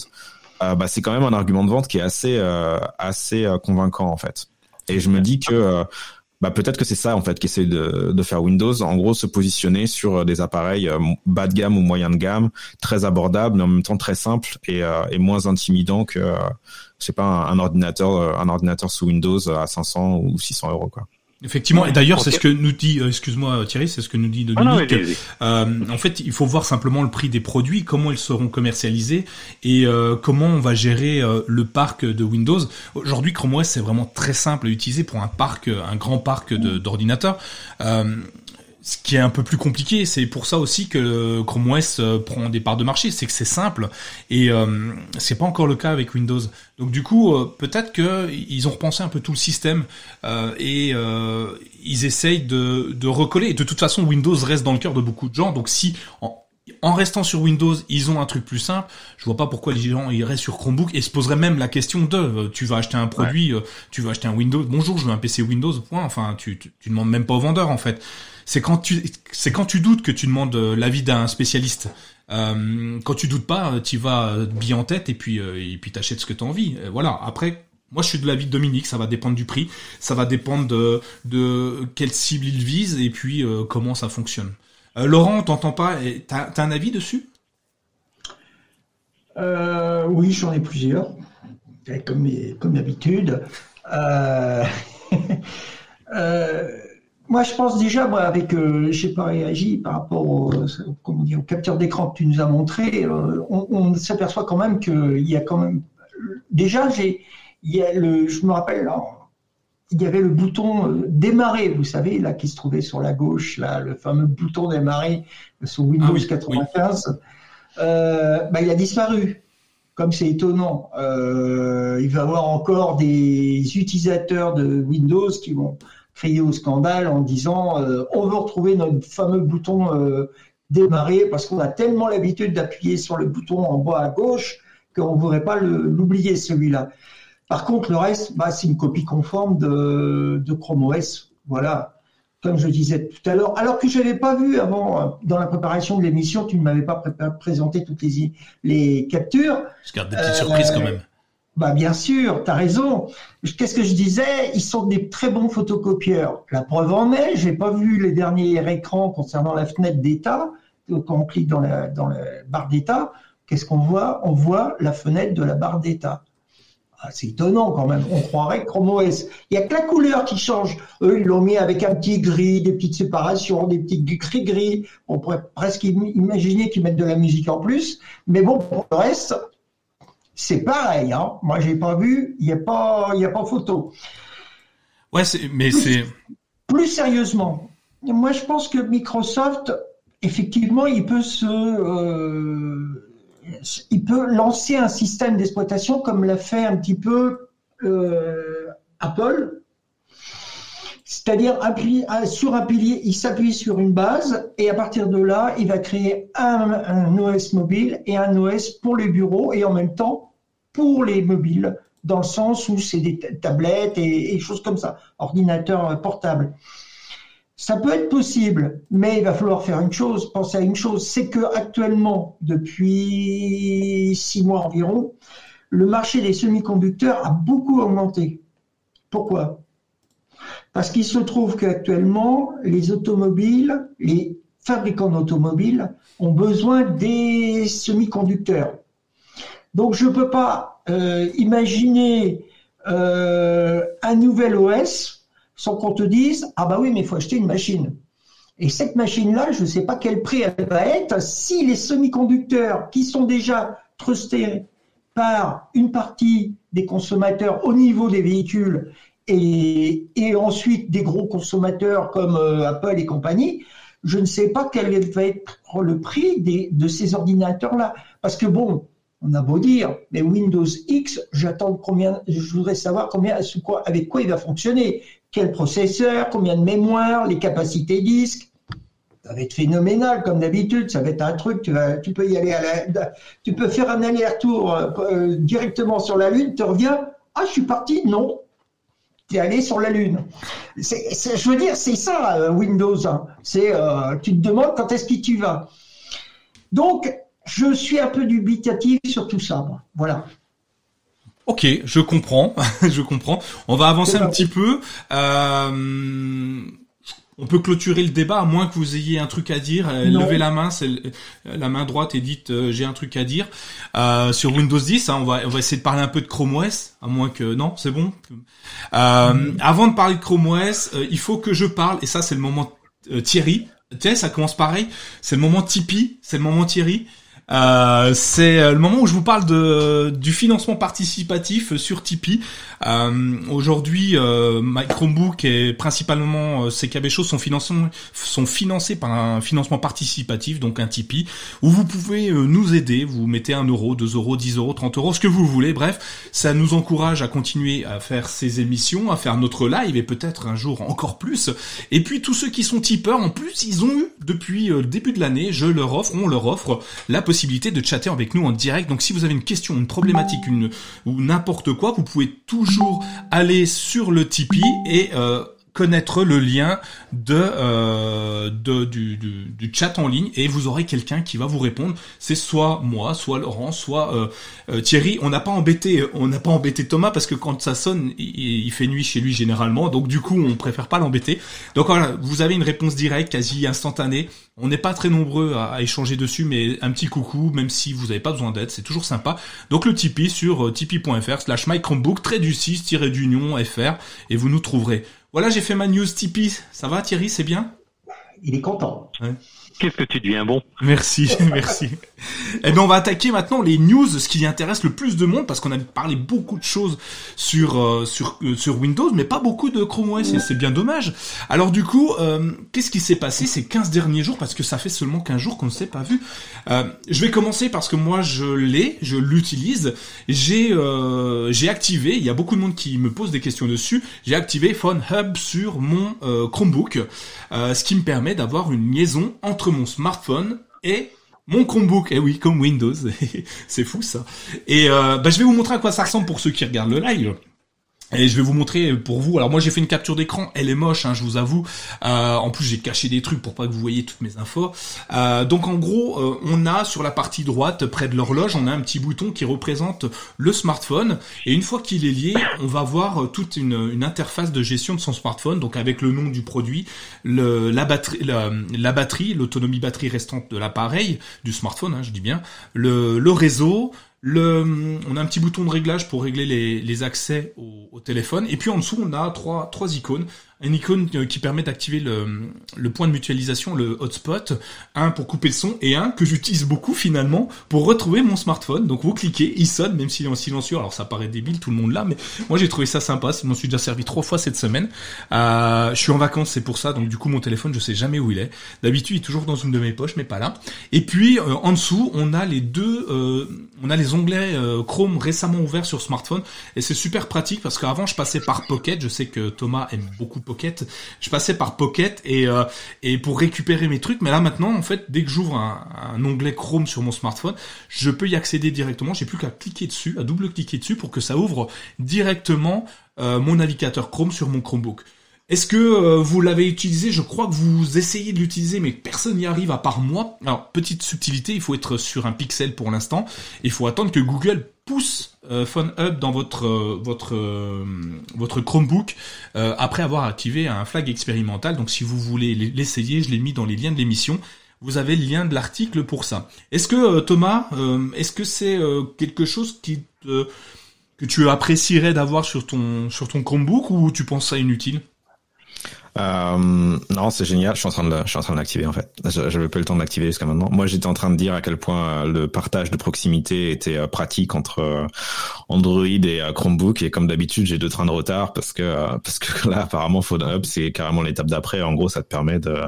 Bah c'est quand même un argument de vente qui est assez assez convaincant en fait. Et je me dis que bah peut-être que c'est ça en fait qu'essaie de, de faire Windows, en gros se positionner sur des appareils bas de gamme ou moyen de gamme, très abordables mais en même temps très simples et, et moins intimidants que je sais pas un, ordinateur un ordinateur sous Windows à 500 ou 600 euros quoi. Effectivement, et d'ailleurs c'est ce que nous dit, euh, excuse-moi Thierry, c'est ce que nous dit Dominique. euh, en fait, il faut voir simplement le prix des produits, comment ils seront commercialisés et euh, comment on va gérer euh, le parc de Windows. Aujourd'hui, Chrome OS c'est vraiment très simple à utiliser pour un parc, un grand parc d'ordinateurs ce qui est un peu plus compliqué, c'est pour ça aussi que Chrome OS euh, prend des parts de marché, c'est que c'est simple et euh, c'est pas encore le cas avec Windows. Donc du coup, euh, peut-être que ils ont repensé un peu tout le système euh, et ils essayent de, de recoller. Et de toute façon, Windows reste dans le cœur de beaucoup de gens. Donc si en, en restant sur Windows, ils ont un truc plus simple. Je vois pas pourquoi les gens ils restent sur Chromebook et se poseraient même la question de tu vas acheter un produit, tu vas acheter un Windows. Bonjour, je veux un PC Windows. Point. Enfin, tu, tu, tu demandes même pas au vendeur en fait c'est quand tu c'est quand tu doutes que tu demandes euh, l'avis d'un spécialiste. Euh, quand tu doutes pas, tu vas euh, bien en tête et puis euh, et puis t'achètes ce que tu as envie. Voilà. Après, moi je suis de l'avis de Dominique. Ça va dépendre du prix, ça va dépendre de de quelle cible il vise et puis comment ça fonctionne. Laurent, t'entends pas T'as as un avis dessus? Oui, j'en ai plusieurs, comme comme d'habitude. Euh... Moi, je pense déjà, moi, avec, euh, j'ai pas réagi par rapport au, comment dire, au capteur d'écran que tu nous as montré, euh, on, on s'aperçoit quand même qu'il y a quand même, déjà, j'ai, il y a le, je me rappelle, il y avait le bouton euh, démarrer, vous savez, là, qui se trouvait sur la gauche, là, le fameux bouton démarrer sur Windows 95. Ah euh, bah, il a disparu. Comme c'est étonnant, euh, il va y avoir encore des utilisateurs de Windows qui vont crier au scandale en disant euh, on veut retrouver notre fameux bouton euh, démarrer parce qu'on a tellement l'habitude d'appuyer sur le bouton en bas à gauche qu'on ne voudrait pas l'oublier celui-là. Par contre, le reste, bah, c'est une copie conforme de, de Chrome OS. Voilà, comme je disais tout à l'heure. Alors que je n'avais pas vu avant, euh, dans la préparation de l'émission, tu ne m'avais pas présenté toutes les, les captures. Je garde des petites surprises quand même. Bah bien sûr, tu as raison. Qu'est-ce que je disais? Ils sont des très bons photocopieurs. La preuve en est, j'ai pas vu les derniers écrans concernant la fenêtre d'état. Quand on clique dans la, dans la barre d'état, qu'est-ce qu'on voit? On voit la fenêtre de la barre d'état. Ah, c'est étonnant quand même. On croirait Chrome OS. Il y a que la couleur qui change. Eux, ils l'ont mis avec un petit gris, des petites séparations, des petits gris-gris. On pourrait presque imaginer qu'ils mettent de la musique en plus. Mais bon, pour le reste, c'est pareil. Hein. Moi, j'ai pas vu. Il n'y a pas, y a pas photo. Ouais, mais c'est. Plus sérieusement, moi, je pense que Microsoft, effectivement, il peut se, euh, il peut lancer un système d'exploitation comme l'a fait un petit peu euh, Apple. C'est-à-dire sur un pilier, il s'appuie sur une base et à partir de là, il va créer un, OS mobile et un OS pour les bureaux et en même temps pour les mobiles, dans le sens où c'est des tablettes et, choses comme ça, ordinateurs portables. Ça peut être possible, mais il va falloir faire une chose, penser à une chose, c'est que actuellement, depuis six mois environ, le marché des semi-conducteurs a beaucoup augmenté. Pourquoi? Parce qu'il se trouve qu'actuellement, les automobiles, les fabricants d'automobiles ont besoin des semi-conducteurs. Donc je ne peux pas euh, imaginer euh, un nouvel OS sans qu'on te dise ah bah oui mais il faut acheter une machine. Et cette machine-là, je ne sais pas quel prix elle va être si les semi-conducteurs qui sont déjà trustés par une partie des consommateurs au niveau des véhicules et, ensuite des gros consommateurs comme euh, Apple et compagnie, je ne sais pas quel va être le prix des, de ces ordinateurs-là. Parce que bon, on a beau dire, mais Windows X, j'attends combien, je voudrais savoir combien, avec quoi il va fonctionner, quel processeur, combien de mémoire, les capacités disques. Ça va être phénoménal comme d'habitude. Ça va être un truc. Tu vas, tu peux y aller à la, tu peux faire un aller-retour euh, directement sur la Lune. Tu reviens. Ah, je suis parti. Non, tu es allé sur la Lune. C'est, je veux dire, c'est ça euh, Windows. Hein. C'est, euh, tu te demandes quand est-ce que tu vas. Donc, je suis un peu dubitatif sur tout ça. Voilà. Ok, je comprends, je comprends. On va avancer un petit peu. Euh, on peut clôturer le débat à moins que vous ayez un truc à dire. Euh, levez la main, c'est la main droite et dites euh, j'ai un truc à dire euh, sur Windows 10. Hein, on va on va essayer de parler un peu de Chrome OS, à moins que non, c'est bon? Mm. Avant de parler de Chrome OS, il faut que je parle et ça c'est le moment Thierry. Tu sais, ça commence pareil. C'est le moment Tipeee, c'est le moment Thierry. Euh, c'est euh, le moment où je vous parle de, du financement participatif sur Tipeee. Euh, Aujourd'hui, euh, My Chromebook et principalement euh, ces cabéchos sont financés, sont financés par un financement participatif, donc un Tipeee, où vous pouvez nous aider. Vous mettez un euro, 2 euros, 10 euros, 30 euros, ce que vous voulez. Bref, ça nous encourage à continuer à faire ces émissions, à faire notre live et peut-être un jour encore plus. Et puis tous ceux qui sont tipeurs, en plus, ils ont eu depuis le début de l'année, je leur offre, on leur offre la possibilité de chatter avec nous en direct. Donc si vous avez une question, une problématique, une ou n'importe quoi, vous pouvez toujours aller sur le Tipeee et euh, connaître le lien de, euh, du, chat en ligne et vous aurez quelqu'un qui va vous répondre. C'est soit moi, soit Laurent, soit euh, euh Thierry. On n'a pas embêté, on n'a pas embêté Thomas parce que quand ça sonne, il, fait nuit chez lui généralement, donc du coup on préfère pas l'embêter. Donc voilà, vous avez une réponse directe, quasi instantanée. On n'est pas très nombreux à, échanger dessus, mais un petit coucou, même si vous n'avez pas besoin d'aide, c'est toujours sympa. Donc le Tipeee sur tipeee.fr slash mychromebook, trait du 6, tiré d'union, fr, et vous nous trouverez. Voilà, j'ai fait ma news Tipeee. Ça va Thierry, c'est bien? Il est content. Ouais. Qu'est-ce que tu deviens bon? Merci, merci. Eh bien, on va attaquer maintenant les news, ce qui intéresse le plus de monde, parce qu'on a parlé beaucoup de choses sur euh, sur euh, sur Windows, mais pas beaucoup de Chrome OS, et c'est bien dommage. Alors du coup, euh, qu'est-ce qui s'est passé ces 15 derniers jours, parce que ça fait seulement 15 jours qu'on ne s'est pas vu. Euh, je vais commencer parce que moi, je l'ai, je l'utilise. J'ai euh, j'ai activé, il y a beaucoup de monde qui me pose des questions dessus, j'ai activé Phone Hub sur mon Chromebook, ce qui me permet d'avoir une liaison entre mon smartphone et mon Chromebook, eh oui, comme Windows, c'est fou ça. Et euh, bah, je vais vous montrer à quoi ça ressemble pour ceux qui regardent le live. Et je vais vous montrer pour vous. Alors moi j'ai fait une capture d'écran, elle est moche, hein, je vous avoue. Euh, en plus j'ai caché des trucs pour pas que vous voyez toutes mes infos. Euh, donc en gros, euh, on a sur la partie droite, près de l'horloge, on a un petit bouton qui représente le smartphone. Et une fois qu'il est lié, on va voir toute une, interface de gestion de son smartphone, donc avec le nom du produit, la batterie, la, la batterie, l'autonomie batterie restante de l'appareil, du smartphone, hein, je dis bien, le réseau on a un petit bouton de réglage pour régler les, accès au, téléphone. Et puis en dessous, on a trois icônes une icône euh, qui permet d'activer le, le, point de mutualisation, le hotspot, un pour couper le son et un que j'utilise beaucoup finalement pour retrouver mon smartphone. Donc vous cliquez, il sonne même s'il est en silencieux. Alors ça paraît débile, tout le monde l'a, mais moi j'ai trouvé ça sympa. Je m'en suis déjà servi trois fois cette semaine. Euh, je suis en vacances, c'est pour ça. Donc du coup mon téléphone, je sais jamais où il est. D'habitude il est toujours dans une de mes poches, mais pas là. Et puis euh, en dessous, on a les deux, euh, on a les onglets euh, Chrome récemment ouverts sur smartphone et c'est super pratique parce qu'avant je passais par Pocket. Je sais que Thomas aime beaucoup Pocket Je passais par Pocket et euh, et pour récupérer mes trucs. Mais là maintenant, en fait, dès que j'ouvre un, un, onglet Chrome sur mon smartphone, je peux y accéder directement. J'ai plus qu'à cliquer dessus, à double cliquer dessus pour que ça ouvre directement euh, mon navigateur Chrome sur mon Chromebook. Est-ce que euh, vous l'avez utilisé? Je crois que vous essayez de l'utiliser, mais personne n'y arrive à part moi. Alors, petite subtilité, il faut être sur un pixel pour l'instant. Il faut attendre que Google pousse euh, Phone Hub dans votre euh, votre euh, votre Chromebook euh, après avoir activé un flag expérimental. Donc, si vous voulez l'essayer, je l'ai mis dans les liens de l'émission. Vous avez le lien de l'article pour ça. Est-ce que Thomas, est-ce que c'est quelque chose qui te, que tu apprécierais d'avoir sur ton sur ton Chromebook ou tu penses ça inutile? Euh, non, c'est génial. Je suis en train de, je suis en train de l'activer en fait. J'avais pas eu le temps de l'activer jusqu'à maintenant. Moi, j'étais en train de dire à quel point euh, le partage de proximité était euh, pratique entre euh, Android et Chromebook. Et comme d'habitude, j'ai deux trains de retard parce que parce que là, apparemment, Phone Hub, c'est carrément l'étape d'après. En gros, ça te permet de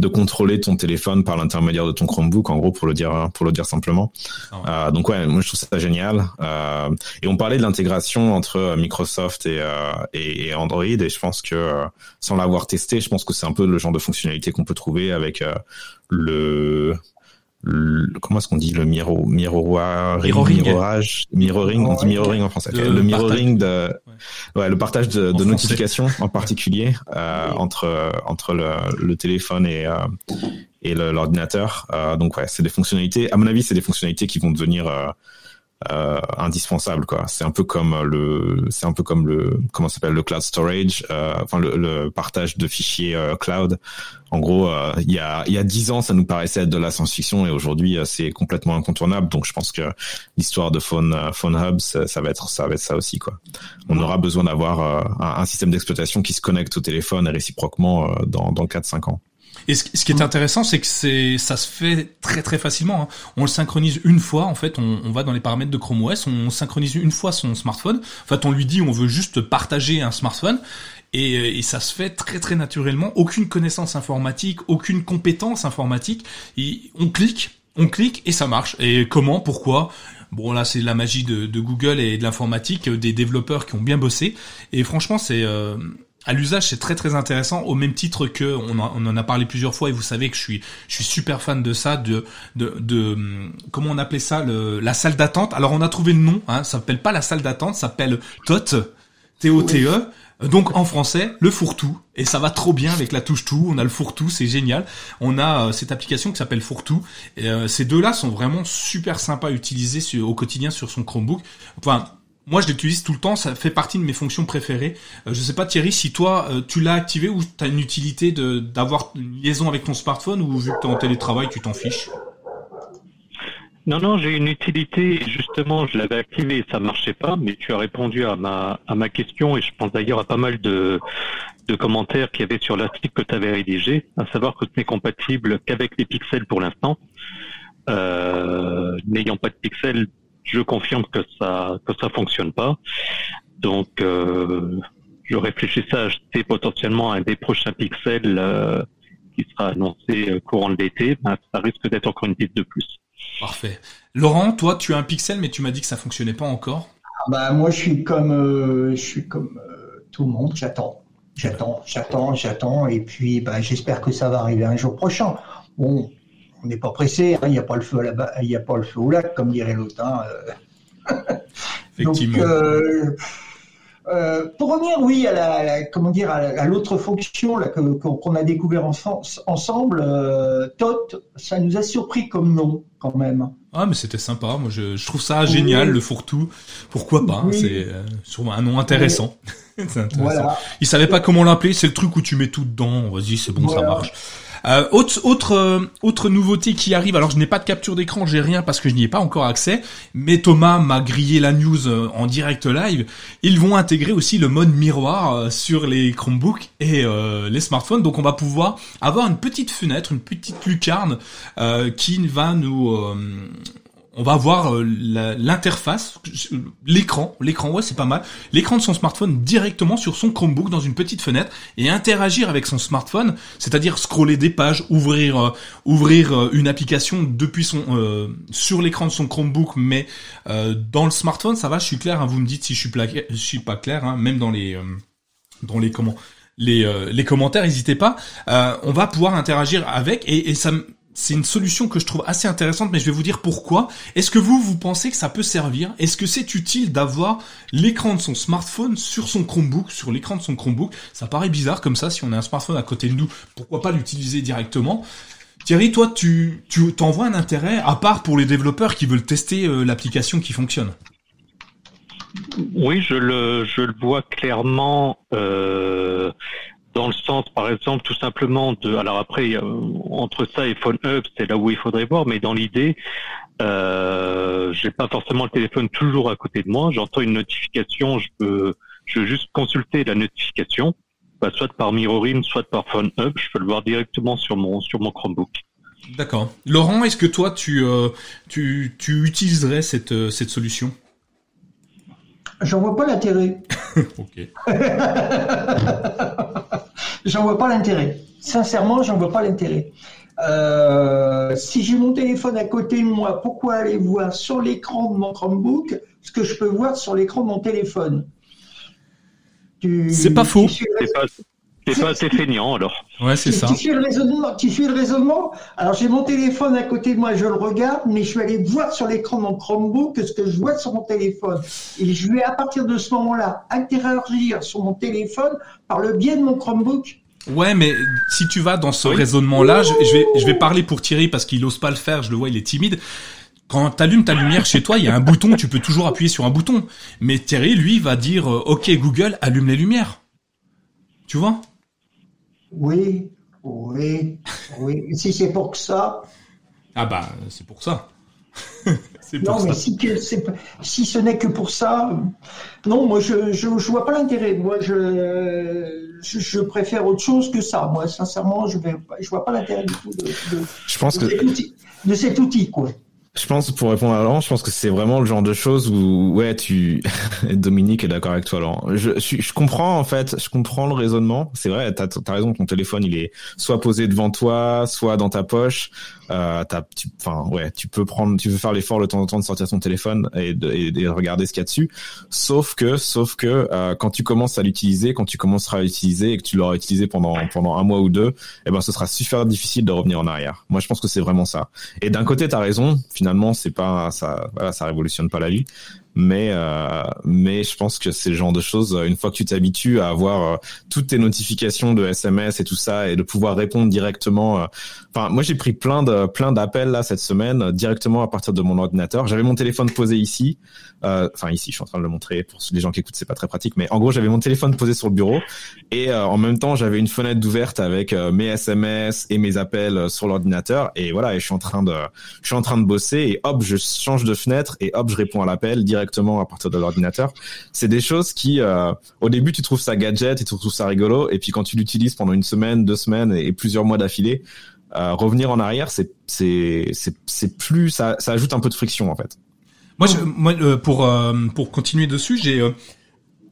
de contrôler ton téléphone par l'intermédiaire de ton Chromebook. En gros, pour le dire pour le dire simplement. Oh. donc ouais, moi je trouve ça génial. et on parlait de l'intégration entre Microsoft et, et, et Android. Et je pense que sans l'avoir pouvoir tester. Je pense que c'est un peu le genre de fonctionnalité qu'on peut trouver avec le comment est-ce qu'on dit le miro, miroir, mirroring, mirrorage, mirroring, on dit mirroring en français. Le, mirroring de, ouais. le partage de, de notifications en particulier euh, entre entre le, le téléphone et euh, et l'ordinateur. Euh, donc ouais, c'est des fonctionnalités. À mon avis, c'est des fonctionnalités qui vont devenir euh, euh, indispensable quoi. C'est un peu comme le, c'est un peu comme le, comment s'appelle le cloud storage, euh, enfin le, le, partage de fichiers euh, cloud. En gros, euh, il y a il y a dix ans, ça nous paraissait être de la science-fiction et aujourd'hui, c'est complètement incontournable. Donc je pense que l'histoire de Phone Phone Hub, ça, va être ça va être ça aussi quoi. On aura besoin d'avoir un, un, système d'exploitation qui se connecte au téléphone réciproquement dans dans 4-5 ans. Et ce, qui est intéressant, c'est que c'est ça se fait très très facilement. Hein. On le synchronise une fois. En fait, on, on, va dans les paramètres de Chrome OS, on synchronise une fois son smartphone. En fait, on lui dit on veut juste partager un smartphone. Et, et, ça se fait très très naturellement. Aucune connaissance informatique, aucune compétence informatique. Et on clique, on clique et ça marche. Et comment, pourquoi? Bon là c'est la magie de, de, Google et de l'informatique, des développeurs qui ont bien bossé. Et franchement c'est euh, à l'usage, c'est très très intéressant au même titre que on, en a parlé plusieurs fois et vous savez que je suis je suis super fan de ça de de, de comment on appelait ça le, la salle d'attente. Alors on a trouvé le nom, hein, ça s'appelle pas la salle d'attente, ça s'appelle TOT T O T E. Donc en français, le fourre-tout et ça va trop bien avec la touche tout. On a le fourre-tout, c'est génial. On a euh, cette application qui s'appelle fourre-tout. Et, euh, ces deux-là sont vraiment super sympas à utiliser au quotidien sur son Chromebook. Enfin, moi, je l'utilise tout le temps, ça fait partie de mes fonctions préférées. Euh, je sais pas Thierry, si toi euh, tu l'as activé ou tu as une utilité de d'avoir une liaison avec ton smartphone ou vu que tu es en télétravail, tu t'en fiches Non, non, j'ai une utilité. Justement, je l'avais activé ça marchait pas, mais tu as répondu à ma à ma question et je pense d'ailleurs à pas mal de de commentaires qu'il y avait sur l'article que tu avais rédigé, à savoir que tu n'es compatible qu'avec les pixels pour l'instant. Euh, N'ayant pas de pixels, je confirme que ça que ça fonctionne pas. Donc euh, je réfléchissais à acheter potentiellement un des prochains pixels euh, qui sera annoncé euh, courant de l'été. Ben, ça risque d'être encore une piste de plus. Parfait. Laurent, toi, tu as un pixel, mais tu m'as dit que ça fonctionnait pas encore. Ah bah moi, je suis comme euh, je suis comme tout le monde. J'attends, j'attends, j'attends, j'attends, et puis bah, j'espère que ça va arriver un jour prochain. Bon, on n'est pas pressé, hein, il n'y a pas le feu il n'y a pas le feu au lac, comme dirait l'autre. Hein, euh. Effectivement. Euh, euh, pour revenir, oui, à la, comment dire, à l'autre fonction là qu'on a découvert ensemble, euh, Tot, ça nous a surpris comme nom quand même. Ah, mais c'était sympa. Moi, je, trouve ça génial, le fourre-tout. Pourquoi pas C'est sûrement un nom intéressant. intéressant. Il savait pas comment l'appeler. C'est le truc où tu mets tout dedans. Vas-y, c'est bon, ça marche. Euh, autre autre euh, autre nouveauté qui arrive. Alors je n'ai pas de capture d'écran, j'ai rien parce que je n'y ai pas encore accès. Mais Thomas m'a grillé la news euh, en direct live. Ils vont intégrer aussi le mode miroir euh, sur les Chromebooks et les smartphones. Donc on va pouvoir avoir une petite fenêtre, une petite lucarne qui va nous on va voir euh, l'interface, l'écran, l'écran ouais c'est pas mal, l'écran de son smartphone directement sur son Chromebook dans une petite fenêtre et interagir avec son smartphone, c'est-à-dire scroller des pages, ouvrir euh, ouvrir euh, une application depuis son sur l'écran de son Chromebook, mais dans le smartphone ça va, je suis clair, hein, vous me dites si je suis, pas clair, hein, même dans les dans les comment les, les commentaires, n'hésitez pas. on va pouvoir interagir avec et, et ça c'est une solution que je trouve assez intéressante, mais je vais vous dire pourquoi. Est-ce que vous, vous pensez que ça peut servir? Est-ce que c'est utile d'avoir l'écran de son smartphone sur son Chromebook, sur l'écran de son Chromebook? Ça paraît bizarre comme ça, si on a un smartphone à côté de nous, pourquoi pas l'utiliser directement? Thierry, toi, tu, tu t'envoies un intérêt, à part pour les développeurs qui veulent tester euh, l'application qui fonctionne oui, je le, je le vois clairement. Euh, dans le sens, par exemple, tout simplement de. Alors après, entre ça et Phone Hub, c'est là où il faudrait voir, mais dans l'idée, euh, j'ai pas forcément le téléphone toujours à côté de moi. J'entends une notification, je peux, je veux juste consulter la notification, bah, soit par Mirroring, soit par Phone Hub. Je peux le voir directement sur mon sur mon Chromebook. D'accord. Laurent, est-ce que toi tu euh, tu, tu utiliserais cette euh, cette solution? J'en vois pas l'intérêt. ok. j'en vois pas l'intérêt. Sincèrement, j'en vois pas l'intérêt. Euh, si j'ai mon téléphone à côté de moi, pourquoi aller voir sur l'écran de mon Chromebook ce que je peux voir sur l'écran de mon téléphone? C'est pas faux. T'es pas assez feignant alors. Ouais, c'est ça. Tu fais le raisonnement. Tu fais le raisonnement. Alors j'ai mon téléphone à côté de moi, je le regarde, mais je vais aller voir sur l'écran de mon Chromebook ce que je vois sur mon téléphone. Et je vais à partir de ce moment-là interagir sur mon téléphone par le biais de mon Chromebook. Ouais, mais si tu vas dans ce raisonnement-là, je, je, vais, je vais parler pour Thierry parce qu'il ose pas le faire. Je le vois, il est timide. Quand t'allumes ta lumière chez toi, il y a un bouton, tu peux toujours appuyer sur un bouton. Mais Thierry, lui, va dire, euh, OK Google, allume les lumières. Tu vois? Oui, oui, oui. si c'est pour que ça? Ah bah, c'est pour ça. c'est pour non, ça. mais si, si ce n'est que pour ça, non, moi je je, je vois pas l'intérêt. Moi je, je, je préfère autre chose que ça. Moi sincèrement, je vais je vois pas l'intérêt du tout de, de, je pense de que cet outil, de cet outil quoi. Je pense, pour répondre à Laurent, je pense que c'est vraiment le genre de choses où, ouais, tu, Dominique est d'accord avec toi, Laurent. Je, je, comprends, en fait, je comprends le raisonnement. C'est vrai, t'as, as raison, ton téléphone, il est soit posé devant toi, soit dans ta poche. Euh, tu, ouais, tu peux prendre, tu peux faire l'effort de temps en temps de sortir ton téléphone et de, et de regarder ce qu'il y a dessus. Sauf que, sauf que, euh, quand tu commences à l'utiliser, quand tu commenceras à l'utiliser et que tu l'auras utilisé pendant, pendant un mois ou deux, eh ben, ce sera super difficile de revenir en arrière. Moi, je pense que c'est vraiment ça. Et d'un côté, t'as raison. Finalement, c'est pas, ça, voilà, ça révolutionne pas la vie mais euh, mais je pense que c'est le genre de choses une fois que tu t'habitues à avoir euh, toutes tes notifications de SMS et tout ça et de pouvoir répondre directement euh, enfin moi j'ai pris plein de plein d'appels là cette semaine directement à partir de mon ordinateur. J'avais mon téléphone posé ici enfin ici je suis en train de le montrer pour les gens qui écoutent c'est pas très pratique mais en gros j'avais mon téléphone posé sur le bureau et en même temps j'avais une fenêtre d'ouverte avec mes SMS et mes appels sur l'ordinateur et voilà et je suis en train de je suis en train de bosser et hop je change de fenêtre et hop je réponds à l'appel directement directement à partir de l'ordinateur. C'est des choses qui, euh, au début, tu trouves ça gadget et tu trouves ça rigolo, et puis quand tu l'utilises pendant une semaine, deux semaines et, plusieurs mois d'affilée, euh, revenir en arrière, c'est c'est c'est c'est plus ça ça ajoute un peu de friction en fait. Moi, je, moi euh, pour pour continuer dessus, j'ai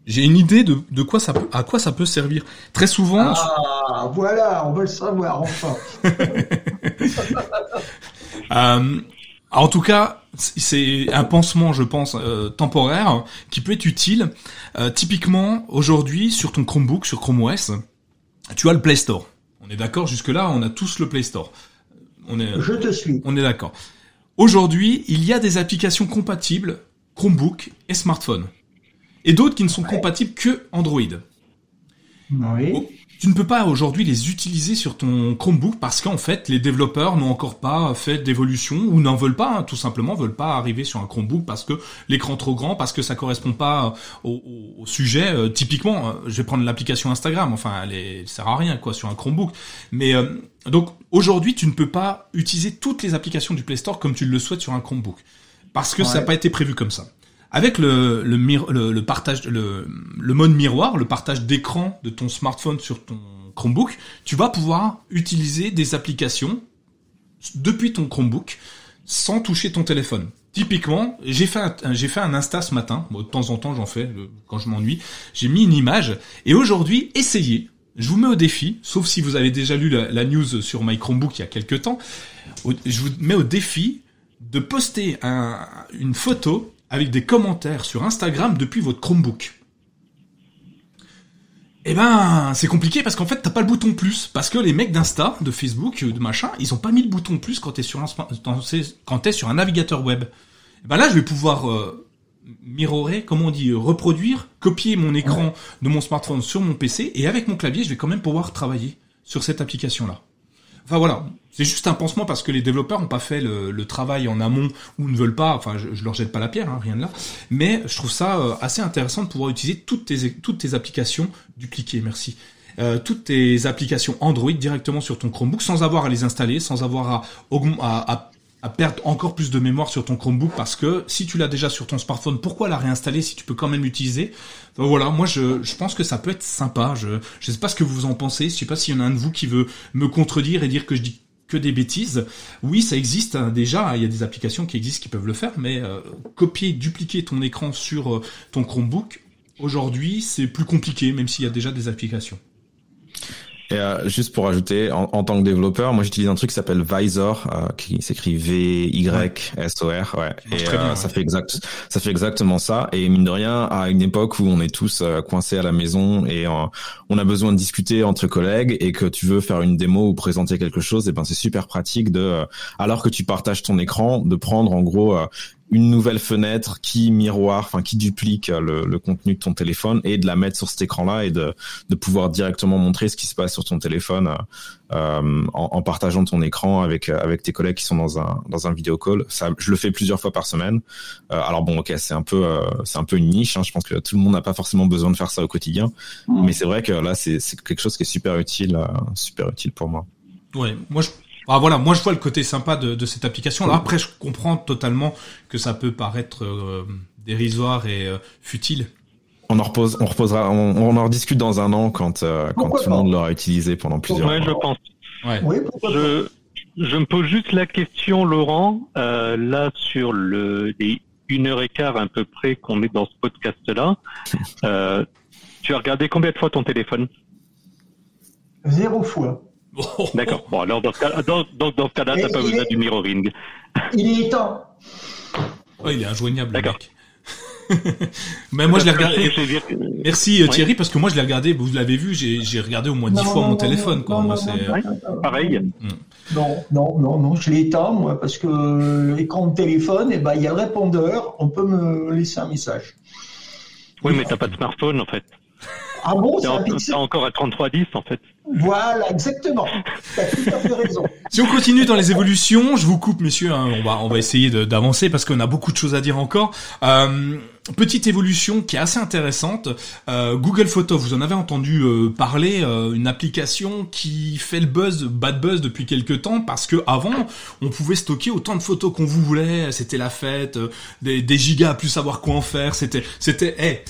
j'ai une idée de, de quoi ça peut, à quoi ça peut servir. Très souvent. Ah, voilà, on veut le savoir enfin. euh, en tout cas, c'est un pansement, je pense, euh, temporaire, qui peut être utile. Euh, typiquement, aujourd'hui, sur ton Chromebook, sur Chrome OS, tu as le Play Store. On est d'accord Jusque-là, on a tous le Play Store. On est, je te suis. On est d'accord. Aujourd'hui, il y a des applications compatibles Chromebook et smartphone. Et d'autres qui ne sont compatibles que Android. Oui tu ne peux pas aujourd'hui les utiliser sur ton Chromebook parce qu'en fait les développeurs n'ont encore pas fait d'évolution ou n'en veulent pas, hein, tout simplement veulent pas arriver sur un Chromebook parce que l'écran trop grand, parce que ça correspond pas au, au, sujet. Euh, typiquement, euh, je vais prendre l'application Instagram, enfin elle, est, sert à rien quoi sur un Chromebook. Mais euh, donc aujourd'hui tu ne peux pas utiliser toutes les applications du Play Store comme tu le souhaites sur un Chromebook parce que ça n'a pas été prévu comme ça. Avec le, le, le, partage, le, le mode miroir, le partage d'écran de ton smartphone sur ton Chromebook, tu vas pouvoir utiliser des applications depuis ton Chromebook sans toucher ton téléphone. Typiquement, j'ai fait un, j'ai fait un Insta ce matin. de temps en temps, j'en fais euh, quand je m'ennuie. J'ai mis une image et aujourd'hui, essayez. Je vous mets au défi, sauf si vous avez déjà lu la, news sur My Chromebook il y a quelques temps. Je vous mets au défi de poster un, une photo avec des commentaires sur Instagram depuis votre Chromebook. Eh ben, c'est compliqué parce qu'en fait, t'as pas le bouton plus. Parce que les mecs d'Insta, de Facebook, de machin, ils ont pas mis le bouton plus quand t'es sur un, quand sur un navigateur web. Eh ben là, je vais pouvoir euh, mirorer, comment on dit, reproduire, copier mon écran de mon smartphone sur mon PC et avec mon clavier, je vais quand même pouvoir travailler sur cette application-là. Enfin voilà, c'est juste un pansement parce que les développeurs n'ont pas fait le, travail en amont ou ne veulent pas. Enfin, je, je leur jette pas la pierre, hein, rien de là. Mais je trouve ça euh, assez intéressant de pouvoir utiliser toutes tes toutes tes applications dupliquées. Merci. Euh, toutes tes applications Android directement sur ton Chromebook sans avoir à les installer, sans avoir à, à, à à perdre encore plus de mémoire sur ton Chromebook parce que si tu l'as déjà sur ton smartphone, pourquoi la réinstaller si tu peux quand même l'utiliser? Voilà, moi je, pense que ça peut être sympa. Je je sais pas ce que vous en pensez. Je sais pas s'il y en a un de vous qui veut me contredire et dire que je dis que des bêtises. Oui, ça existe hein, déjà. Il y a des applications qui existent qui peuvent le faire, mais euh, copier, dupliquer ton écran sur euh, ton Chromebook aujourd'hui, c'est plus compliqué, même s'il y a déjà des applications. Et euh, juste pour ajouter, en, en, tant que développeur, moi j'utilise un truc qui s'appelle Visor, euh, qui s'écrit V Y S O R, ouais. Et euh, ça fait exact, ça fait exactement ça. Et mine de rien, à une époque où on est tous euh, coincés à la maison et on a besoin de discuter entre collègues et que tu veux faire une démo ou présenter quelque chose, et ben c'est super pratique de, alors que tu partages ton écran, de prendre en gros une nouvelle fenêtre qui miroir, enfin qui duplique le, le, contenu de ton téléphone et de la mettre sur cet écran-là et de, de pouvoir directement montrer ce qui se passe sur ton téléphone euh, en, en, partageant ton écran avec avec tes collègues qui sont dans un dans un vidéo call. Ça, je le fais plusieurs fois par semaine. Euh, alors bon, ok, c'est un peu euh, c'est un peu une niche. Hein. Je pense que tout le monde n'a pas forcément besoin de faire ça au quotidien, mmh. mais c'est vrai que là c'est c'est quelque chose qui est super utile, euh, super utile pour moi. Ouais, moi je ah voilà, moi je vois le côté sympa de, de cette application. Alors après, je comprends totalement que ça peut paraître euh, dérisoire et euh, futile. On en repose, on reposera, on, on en rediscute dans un an quand euh, quand tout le monde l'aura utilisé pendant plusieurs ouais, mois. je pense. Ouais. Oui, je, je me pose juste la question, Laurent, euh, là sur le les une heure et quart à peu près qu'on est dans ce podcast-là. euh, tu as regardé combien de fois ton téléphone? Zéro fois. D'accord. Bon, alors dans ce cas, dans, dans, dans ce cas-là, t'as pas besoin est... du mirroring. Il est temps. Oh, il est injoignable, le mec. Mais moi je l'ai regardé. Merci Thierry parce que moi je l'ai regardé. Vous l'avez vu, j'ai regardé au moins dix fois non, mon non, téléphone. Quoi. Moi, Pareil. Non, non, non, non, je l'ai éteint moi parce que l'écran de téléphone, et eh ben il y a le répondeur. On peut me laisser un message. Oui, mais t'as pas de smartphone en fait. Ah bon, c'est encore à 3310 en fait. Voilà, exactement. T'as tout à fait raison. Si on continue dans les évolutions, je vous coupe, messieurs. Hein, on va on va essayer d'avancer parce qu'on a beaucoup de choses à dire encore. Euh, petite évolution qui est assez intéressante. Euh, Google Photos, vous en avez entendu euh, parler, euh, une application qui fait le buzz, bad buzz depuis quelques temps parce que avant, on pouvait stocker autant de photos qu'on vous voulait. C'était la fête, euh, des, des gigas à plus savoir quoi en faire. C'était c'était, hey,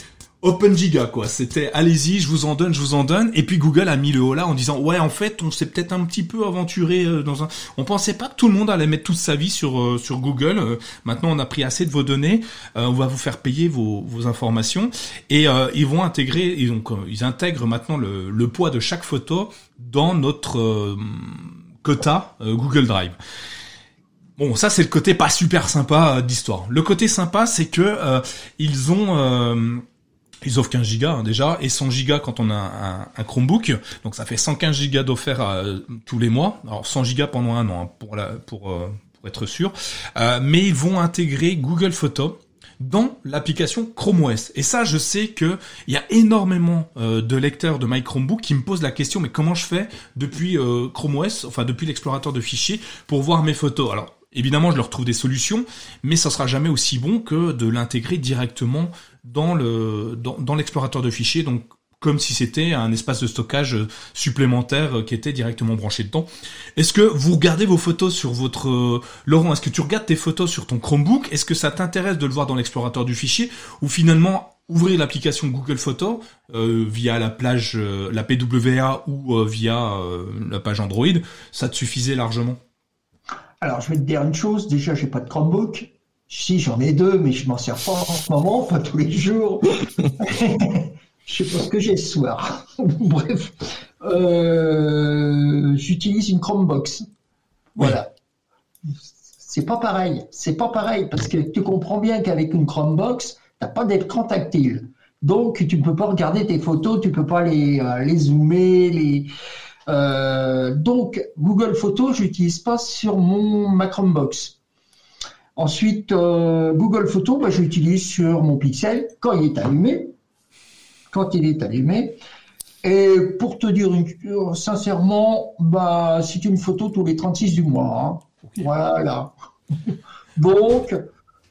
Open Giga quoi, c'était allez-y, je vous en donne, je vous en donne. Et puis Google a mis le haut là en disant ouais en fait on s'est peut-être un petit peu aventuré euh, dans un. On pensait pas que tout le monde allait mettre toute sa vie sur euh, sur Google. Euh, maintenant on a pris assez de vos données, on va vous faire payer vos, vos informations et ils vont intégrer, ils, donc, ils intègrent maintenant le, le poids de chaque photo dans notre quota Google Drive. Bon, ça c'est le côté pas super sympa d'histoire. Le côté sympa, c'est que ils ont ils offrent 15 gigas hein, déjà et 100 gigas quand on a un, Chromebook. Donc ça fait 115 gigas d'offert euh, tous les mois. Alors 100 gigas pendant un an hein, euh, pour être sûr. Euh, mais ils vont intégrer Google Photos dans l'application Chrome OS. Et ça, je sais que il y a énormément de lecteurs de My Chromebook qui me posent la question, mais comment je fais depuis Chrome OS, enfin depuis l'explorateur de fichiers, pour voir mes photos? Alors, Évidemment, je leur trouve des solutions, mais ça sera jamais aussi bon que de l'intégrer directement dans le dans, dans l'explorateur de fichiers, donc comme si c'était un espace de stockage supplémentaire qui était directement branché dedans. Est-ce que vous regardez vos photos sur votre Laurent, est-ce que tu regardes tes photos sur ton Chromebook? Est-ce que ça t'intéresse de le voir dans l'explorateur du fichier? Ou finalement ouvrir l'application Google Photos euh, via la plage euh, la PWA ou euh, via euh, la page Android, ça te suffisait largement? Alors, je vais te dire une chose. Déjà, j'ai pas de Chromebook. Si, j'en ai deux, mais je m'en sers pas en ce moment, pas tous les jours. je sais pas ce que j'ai ce soir. Bref, euh, j'utilise une Chromebox. Voilà. C'est pas pareil. C'est pas pareil parce que tu comprends bien qu'avec une Chromebox, t'as pas d'écran tactile. Donc, tu ne peux pas regarder tes photos, tu peux pas les, euh, les zoomer, les, euh, donc, Google Photos, j'utilise pas sur mon ma Chromebox. Ensuite, euh, Google Photos, bah, j'utilise sur mon Pixel quand il est allumé. Quand il est allumé. Et pour te dire une, euh, sincèrement, bah, c'est une photo tous les 36 du mois. Hein. Voilà. Donc,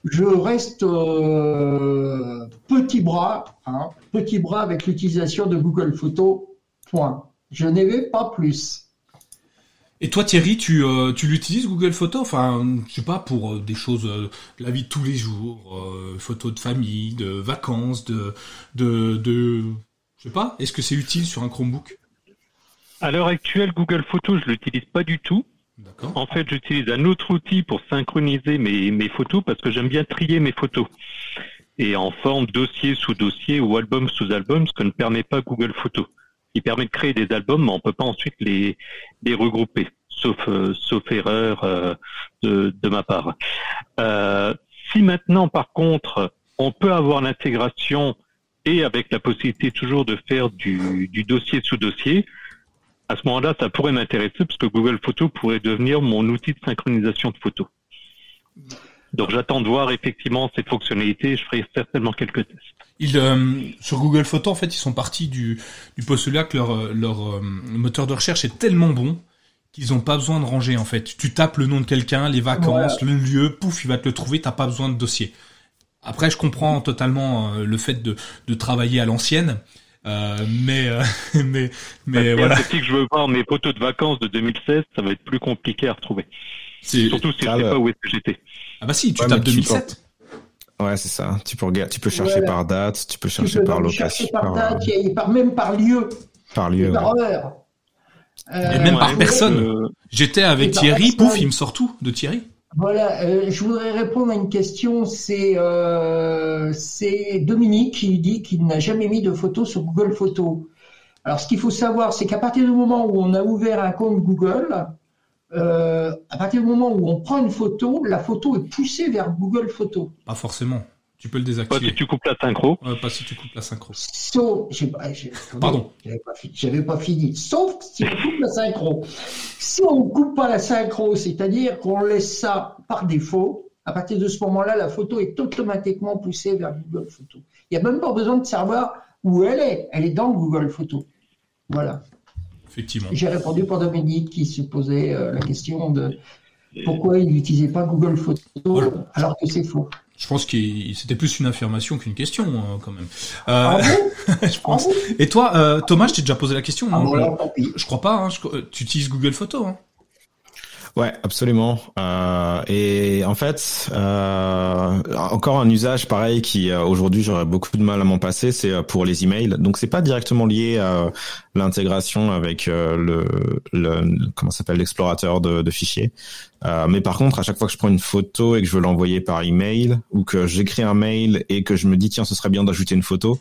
je reste euh, petit bras, hein, petit bras avec l'utilisation de Google Photos. Point. Je n'ai pas plus. Et toi Thierry, tu, euh, tu l'utilises Google Photos? Enfin, je sais pas, pour euh, des choses euh, de la vie de tous les jours, euh, photos de famille, de vacances, de, de, de je sais pas. Est-ce que c'est utile sur un Chromebook? À l'heure actuelle, Google Photos, je l'utilise pas du tout. En fait, j'utilise un autre outil pour synchroniser mes, mes photos parce que j'aime bien trier mes photos. Et en forme dossier sous dossier ou album sous album, ce que ne permet pas Google Photos. Il permet de créer des albums, mais on peut pas ensuite les, les regrouper, sauf, euh, sauf erreur euh, de, de, ma part. Euh, si maintenant, par contre, on peut avoir l'intégration et avec la possibilité toujours de faire du, du dossier sous dossier, à ce moment-là, ça pourrait m'intéresser parce que Google Photos pourrait devenir mon outil de synchronisation de photos. Donc j'attends de voir effectivement cette fonctionnalité. Je ferai certainement quelques tests. Ils, euh, sur Google Photos, en fait, ils sont partis du, du postulat que leur, euh, leur euh, moteur de recherche est tellement bon qu'ils n'ont pas besoin de ranger. En fait, tu tapes le nom de quelqu'un, les vacances, le lieu, pouf, il va te le trouver. T'as pas besoin de dossier. Après, je comprends totalement le fait de, de travailler à l'ancienne. Euh, mais mais mais voilà. Si je veux voir mes photos de vacances de 2016, ça va être plus compliqué à retrouver. Surtout si je sais pas où est-ce que j'étais. Ah bah si, tu tapes 2007. Ouais, c'est ça. Tu peux regarder, tu peux chercher par date, tu peux chercher par location, par, date, et par même par lieu. Par lieu. Par heure. et même par personne. J'étais avec Thierry, pouf, il me sort tout de Thierry. Voilà, euh, je voudrais répondre à une question. C'est euh, c'est Dominique qui dit qu'il n'a jamais mis de photos sur Google Photos. Alors, ce qu'il faut savoir, c'est qu'à partir du moment où on a ouvert un compte Google, euh, à partir du moment où on prend une photo, la photo est poussée vers Google Photos. Pas forcément. Tu peux le désactiver. Pas si tu coupes la synchro. pas si tu coupes la synchro. Sauf, Pardon. J'avais pas, fini. Sauf si on coupe la synchro. Si on coupe pas la synchro, c'est-à-dire qu'on laisse ça par défaut, à partir de ce moment-là, la photo est automatiquement poussée vers Google Photos. Il n'y a même pas besoin de savoir où elle est. Elle est dans Google Photos. Voilà. Effectivement. J'ai répondu pour Dominique qui se posait euh, la question de pourquoi il n'utilisait pas Google Photos alors que c'est faux. Je pense que c'était plus une affirmation qu'une question hein, quand même. Euh, ah je pense. Ah Et toi, euh, Thomas, je t'ai déjà posé la question. Ah je, je, crois pas. Hein, tu utilises Google Photos. Hein Ouais, absolument. Euh, et en fait, euh, encore un usage pareil qui euh, aujourd'hui j'aurais beaucoup de mal à m'en passer, c'est euh, pour les emails. Donc c'est pas directement lié à l'intégration avec le, le comment s'appelle l'explorateur de, de, fichiers. mais par contre, à chaque fois que je prends une photo et que je veux l'envoyer par email ou que j'écris un mail et que je me dis tiens ce serait bien d'ajouter une photo,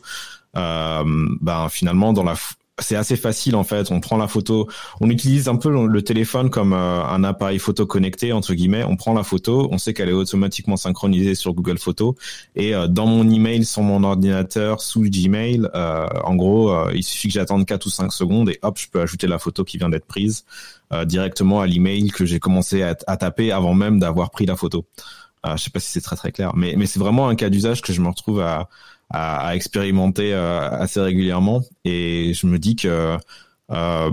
ben finalement dans la c'est assez facile en fait. On prend la photo, on utilise un peu le téléphone comme euh, un appareil photo connecté entre guillemets. On prend la photo, on sait qu'elle est automatiquement synchronisée sur Google Photos et euh, dans mon email sur mon ordinateur sous Gmail, euh, en gros, il suffit que j'attende 4 ou 5 secondes et hop, je peux ajouter la photo qui vient d'être prise directement à l'email que j'ai commencé à, taper avant même d'avoir pris la photo. je sais pas si c'est très très clair, mais mais c'est vraiment un cas d'usage que je me retrouve à à, à expérimenter euh, assez régulièrement. Et je me dis que euh,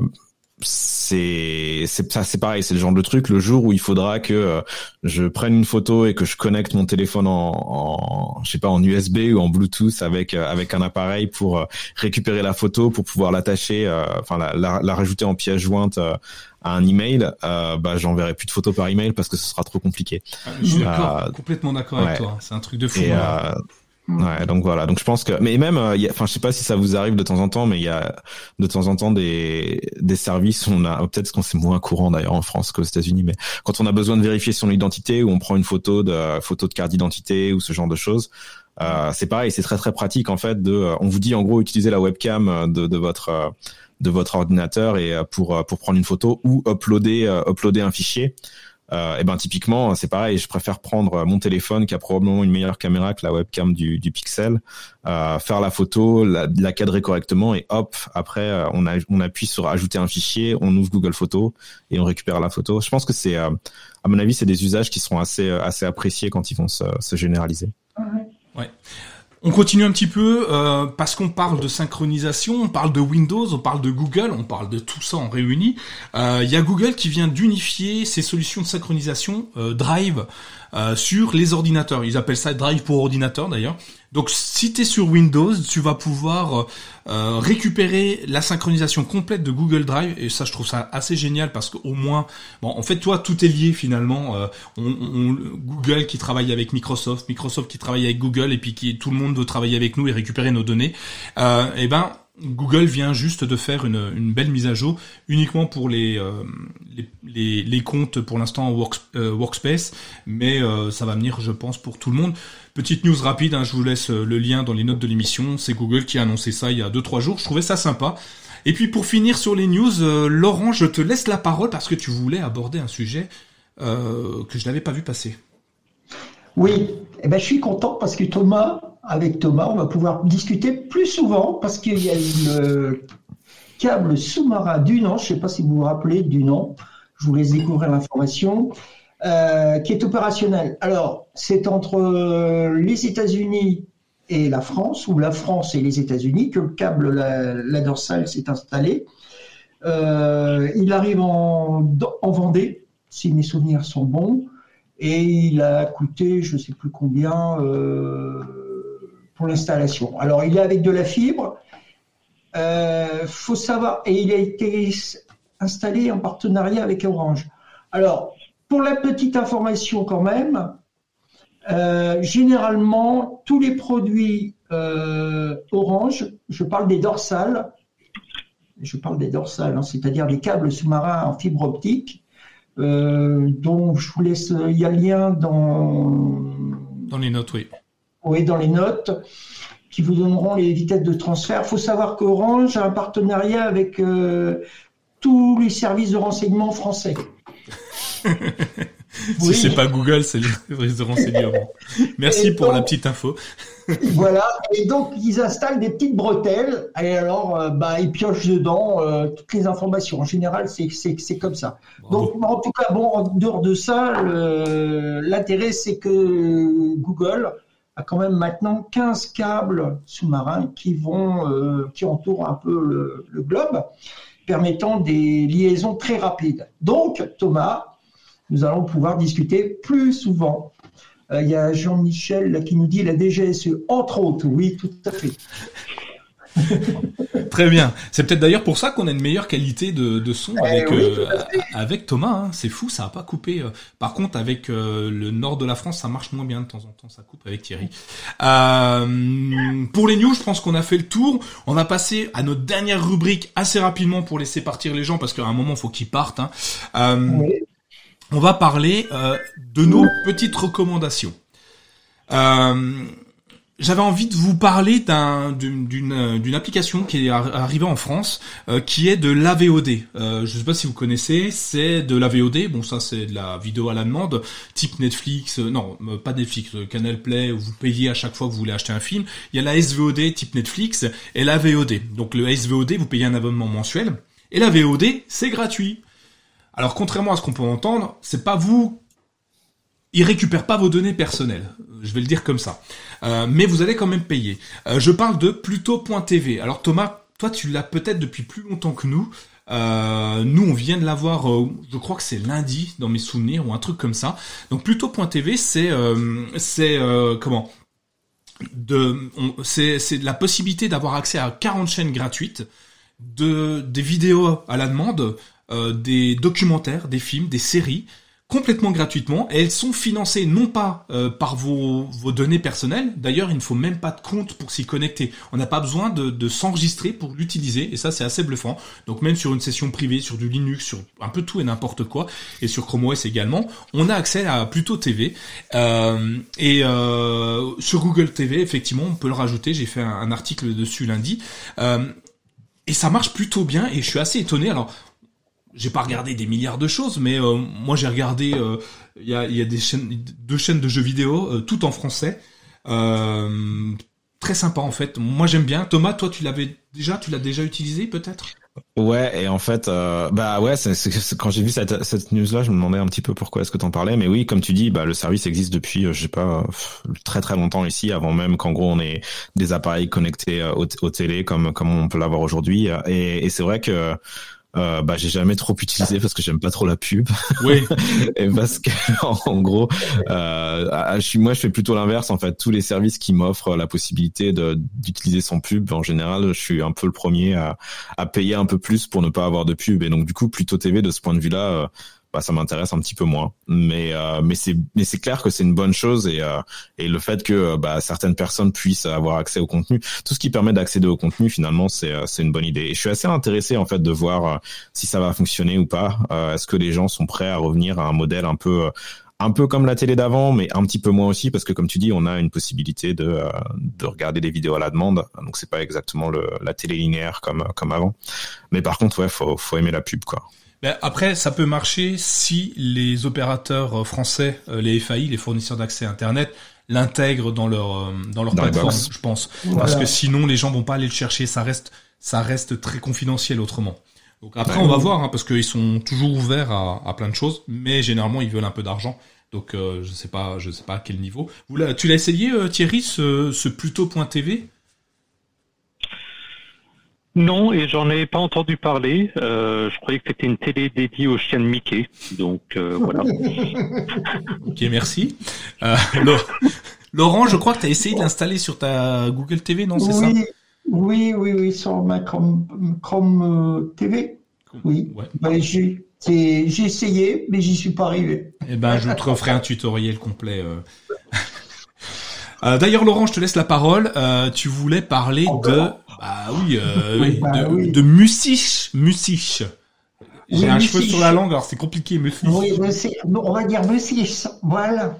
c'est c'est ça c'est pareil c'est le genre de truc le jour où il faudra que euh, je prenne une photo et que je connecte mon téléphone en, en je sais pas en USB ou en Bluetooth avec avec un appareil pour récupérer la photo pour pouvoir l'attacher enfin la, la, la, rajouter en pièce jointe à un email euh, bah j'enverrai plus de photos par email parce que ce sera trop compliqué. Ah, je suis complètement d'accord avec toi. C'est un truc de fou et, hein. Ouais, donc voilà. Donc je pense que, mais même, euh, enfin, je sais pas si ça vous arrive de temps en temps, mais il y a de temps en temps des des services. On a peut-être qu'on c'est moins courant d'ailleurs en France qu'aux États-Unis, mais quand on a besoin de vérifier son identité ou on prend une photo de photo de carte d'identité ou ce genre de choses, euh, c'est pareil. C'est très très pratique en fait. De, euh, on vous dit en gros utiliser la webcam euh, de, de votre de votre ordinateur et pour pour prendre une photo ou uploader uploader un fichier et ben typiquement c'est pareil je préfère prendre mon téléphone qui a probablement une meilleure caméra que la webcam du, du Pixel euh, faire la photo la, la, cadrer correctement et hop après euh, on, a, on appuie sur ajouter un fichier on ouvre Google Photos et on récupère la photo. Je pense que c'est euh, à mon avis c'est des usages qui seront assez assez appréciés quand ils vont se, se généraliser. Ouais on continue un petit peu euh, parce qu'on parle de synchronisation, on parle de Windows, on parle de Google, on parle de tout ça en réuni. Euh, il y a Google qui vient d'unifier ses solutions de synchronisation euh, Drive sur les ordinateurs. Ils appellent ça Drive pour ordinateur d'ailleurs. Donc si tu es sur Windows, tu vas pouvoir euh, récupérer la synchronisation complète de Google Drive et ça je trouve ça assez génial parce qu'au moins, bon en fait toi tout est lié finalement. Euh, Google qui travaille avec Microsoft, Microsoft qui travaille avec Google et puis qui tout le monde veut travailler avec nous et récupérer nos données. et eh ben Google vient juste de faire une, belle mise à jour uniquement pour les, euh, les, comptes pour l'instant euh, Workspace, mais euh, ça va venir, je pense, pour tout le monde. Petite news rapide, hein, je vous laisse le lien dans les notes de l'émission. C'est Google qui a annoncé ça il y a 2-3 jours. Je trouvais ça sympa. Et puis pour finir sur les news, euh, Laurent, je te laisse la parole parce que tu voulais aborder un sujet euh, que je n'avais pas vu passer. Oui, eh ben, je suis content parce que Thomas, avec Thomas, on va pouvoir discuter plus souvent parce qu'il y a le câble sous-marin du nom, je ne sais pas si vous vous rappelez du nom, je vous laisse découvrir l'information, euh, qui est opérationnel. Alors, c'est entre euh, les États-Unis et la France, ou la France et les États-Unis, que le câble, la, dorsale s'est installé. Euh, il arrive en, en Vendée, si mes souvenirs sont bons, et il a coûté, je ne sais plus combien, pour l'installation. Alors, il est avec de la fibre. Euh, faut savoir, et il a été installé en partenariat avec Orange. Alors, pour la petite information quand même, euh, généralement, tous les produits euh, Orange, je parle des dorsales, je parle des dorsales, hein, c'est-à-dire les câbles sous-marins en fibre optique, euh, dont je vous laisse, il y a le lien dans... Dans les notes, oui. Oui, dans les notes, qui vous donneront les vitesses de transfert. Il faut savoir qu'Orange a un partenariat avec tous les services de renseignement français. Si c'est pas Google, c'est les services de renseignement. Merci pour la petite info. voilà. Et donc ils installent des petites bretelles et alors euh, bah ils piochent dedans euh, toutes les informations. En général, c'est comme ça. Donc en tout cas, bon, en dehors de ça, l'intérêt c'est que Google a quand même maintenant 15 câbles sous-marins qui vont euh, qui entourent un peu le, le globe permettant des liaisons très rapides. Donc, Thomas, nous allons pouvoir discuter plus souvent. Euh, il y a Jean-Michel qui nous dit la DGSE, entre autres. Oui, tout à fait. Très bien. C'est peut-être d'ailleurs pour ça qu'on a une meilleure qualité de, son eh avec, euh, avec Thomas. Hein. C'est fou, ça a pas coupé. Euh. Par contre, avec euh, le nord de la France, ça marche moins bien de temps en temps. Ça coupe avec Thierry. pour les news, je pense qu'on a fait le tour. On va passer à notre dernière rubrique assez rapidement pour laisser partir les gens parce qu'à un moment, il faut qu'ils partent. Hein. On va parler de nos petites recommandations. Euh, j'avais envie de vous parler d'une application qui est arrivée en France, euh, qui est de l'AVOD. Euh, je ne sais pas si vous connaissez, c'est de l'AVOD. Bon, ça c'est de la vidéo à la demande, type Netflix. Euh, non, pas Netflix, Canal Play. Où vous payez à chaque fois que vous voulez acheter un film. Il y a la SVOD type Netflix et la VOD. Donc le SVOD, vous payez un abonnement mensuel, et la VOD, c'est gratuit. Alors contrairement à ce qu'on peut entendre, c'est pas vous il récupère pas vos données personnelles. Je vais le dire comme ça. Euh, mais vous allez quand même payer. Euh, je parle de Pluto.tv. Alors Thomas, toi tu l'as peut-être depuis plus longtemps que nous. Euh, nous, on vient de l'avoir, je crois que c'est lundi dans mes souvenirs ou un truc comme ça. Donc Pluto.tv, c'est c'est comment de c'est c'est la possibilité d'avoir accès à 40 chaînes gratuites, de des vidéos à la demande, des documentaires, des films, des séries complètement gratuitement. Et elles sont financées non pas euh, par vos, vos données personnelles, d'ailleurs il ne faut même pas de compte pour s'y connecter, on n'a pas besoin de, de s'enregistrer pour l'utiliser. Et ça c'est assez bluffant, donc même sur une session privée, sur du Linux, sur un peu tout et n'importe quoi, et sur Chrome OS également, on a accès à Pluto TV euh, et euh, sur Google TV effectivement on peut le rajouter, j'ai fait un, un, article dessus lundi, euh, et ça marche plutôt bien. Et je suis assez étonné. Alors j'ai pas regardé des milliards de choses, mais euh, moi j'ai regardé. Il euh, y, a, y, a, des chaînes, deux chaînes de jeux vidéo, euh, tout en français. très sympa en fait. Moi j'aime bien. Thomas, toi tu l'avais déjà, tu l'as déjà utilisé peut-être? Ouais, et en fait, bah ouais, quand j'ai vu cette, cette news-là, je me demandais un petit peu pourquoi est-ce que t'en parlais, mais oui, comme tu dis, bah le service existe depuis, je sais pas, très très longtemps ici, avant même qu'en gros on ait des appareils connectés aux, aux télé comme comme on peut l'avoir aujourd'hui, et, et c'est vrai que euh, bah j'ai jamais trop utilisé parce que j'aime pas trop la pub. Oui. et parce que en gros, euh, je suis moi je fais plutôt l'inverse en fait. Tous les services qui m'offrent la possibilité d'utiliser son pub, en général, je suis un peu le premier à, à payer un peu plus pour ne pas avoir de pub. Et donc du coup, plutôt TV de ce point de vue-là. Euh, bah, ça m'intéresse un petit peu moins. Mais euh, mais c'est mais c'est clair que c'est une bonne chose et euh, et le fait que bah, certaines personnes puissent avoir accès au contenu, tout ce qui permet d'accéder au contenu finalement c'est euh, c'est une bonne idée. Et je suis assez intéressé en fait de voir si ça va fonctionner ou pas. Est-ce que les gens sont prêts à revenir à un modèle un peu un peu comme la télé d'avant, mais un petit peu moins aussi? Parce que comme tu dis, on a une possibilité de euh, de regarder des vidéos à la demande. Donc c'est pas exactement le, la télé linéaire comme comme avant. Mais par contre, ouais, faut faut aimer la pub quoi. Ben après, ça peut marcher si les opérateurs français, les FAI, les fournisseurs d'accès Internet, l'intègrent dans leur dans leur plateforme, je pense. Parce que sinon, les gens vont pas aller le chercher. Ça reste ça reste très confidentiel autrement. Donc après, on va voir, hein, parce qu'ils sont toujours ouverts à, à, plein de choses, mais généralement, ils veulent un peu d'argent. Donc euh, je sais pas, je sais pas à quel niveau. Vous tu l'as essayé, euh, Thierry, ce, ce Pluto.tv Non, et j'en ai pas entendu parler. Euh, je croyais que c'était une télé dédiée au chien de Mickey. Donc euh, voilà. ok, merci. Laurent, je crois que tu as essayé de l'installer sur ta Google TV, non C'est ça? Oui, oui, oui, sur ma Chrome, euh, TV. Oui. Ouais. j'ai, essayé, mais j'y suis pas arrivé. Eh ben, je te referai un tutoriel complet. Euh. Euh, d'ailleurs, Laurent, je te laisse la parole. tu voulais parler de, bah oui, bah de, de Musiche, Musiche. J'ai un cheveu sur la langue, alors c'est compliqué, Musiche. Oui, on va dire Musiche. Voilà.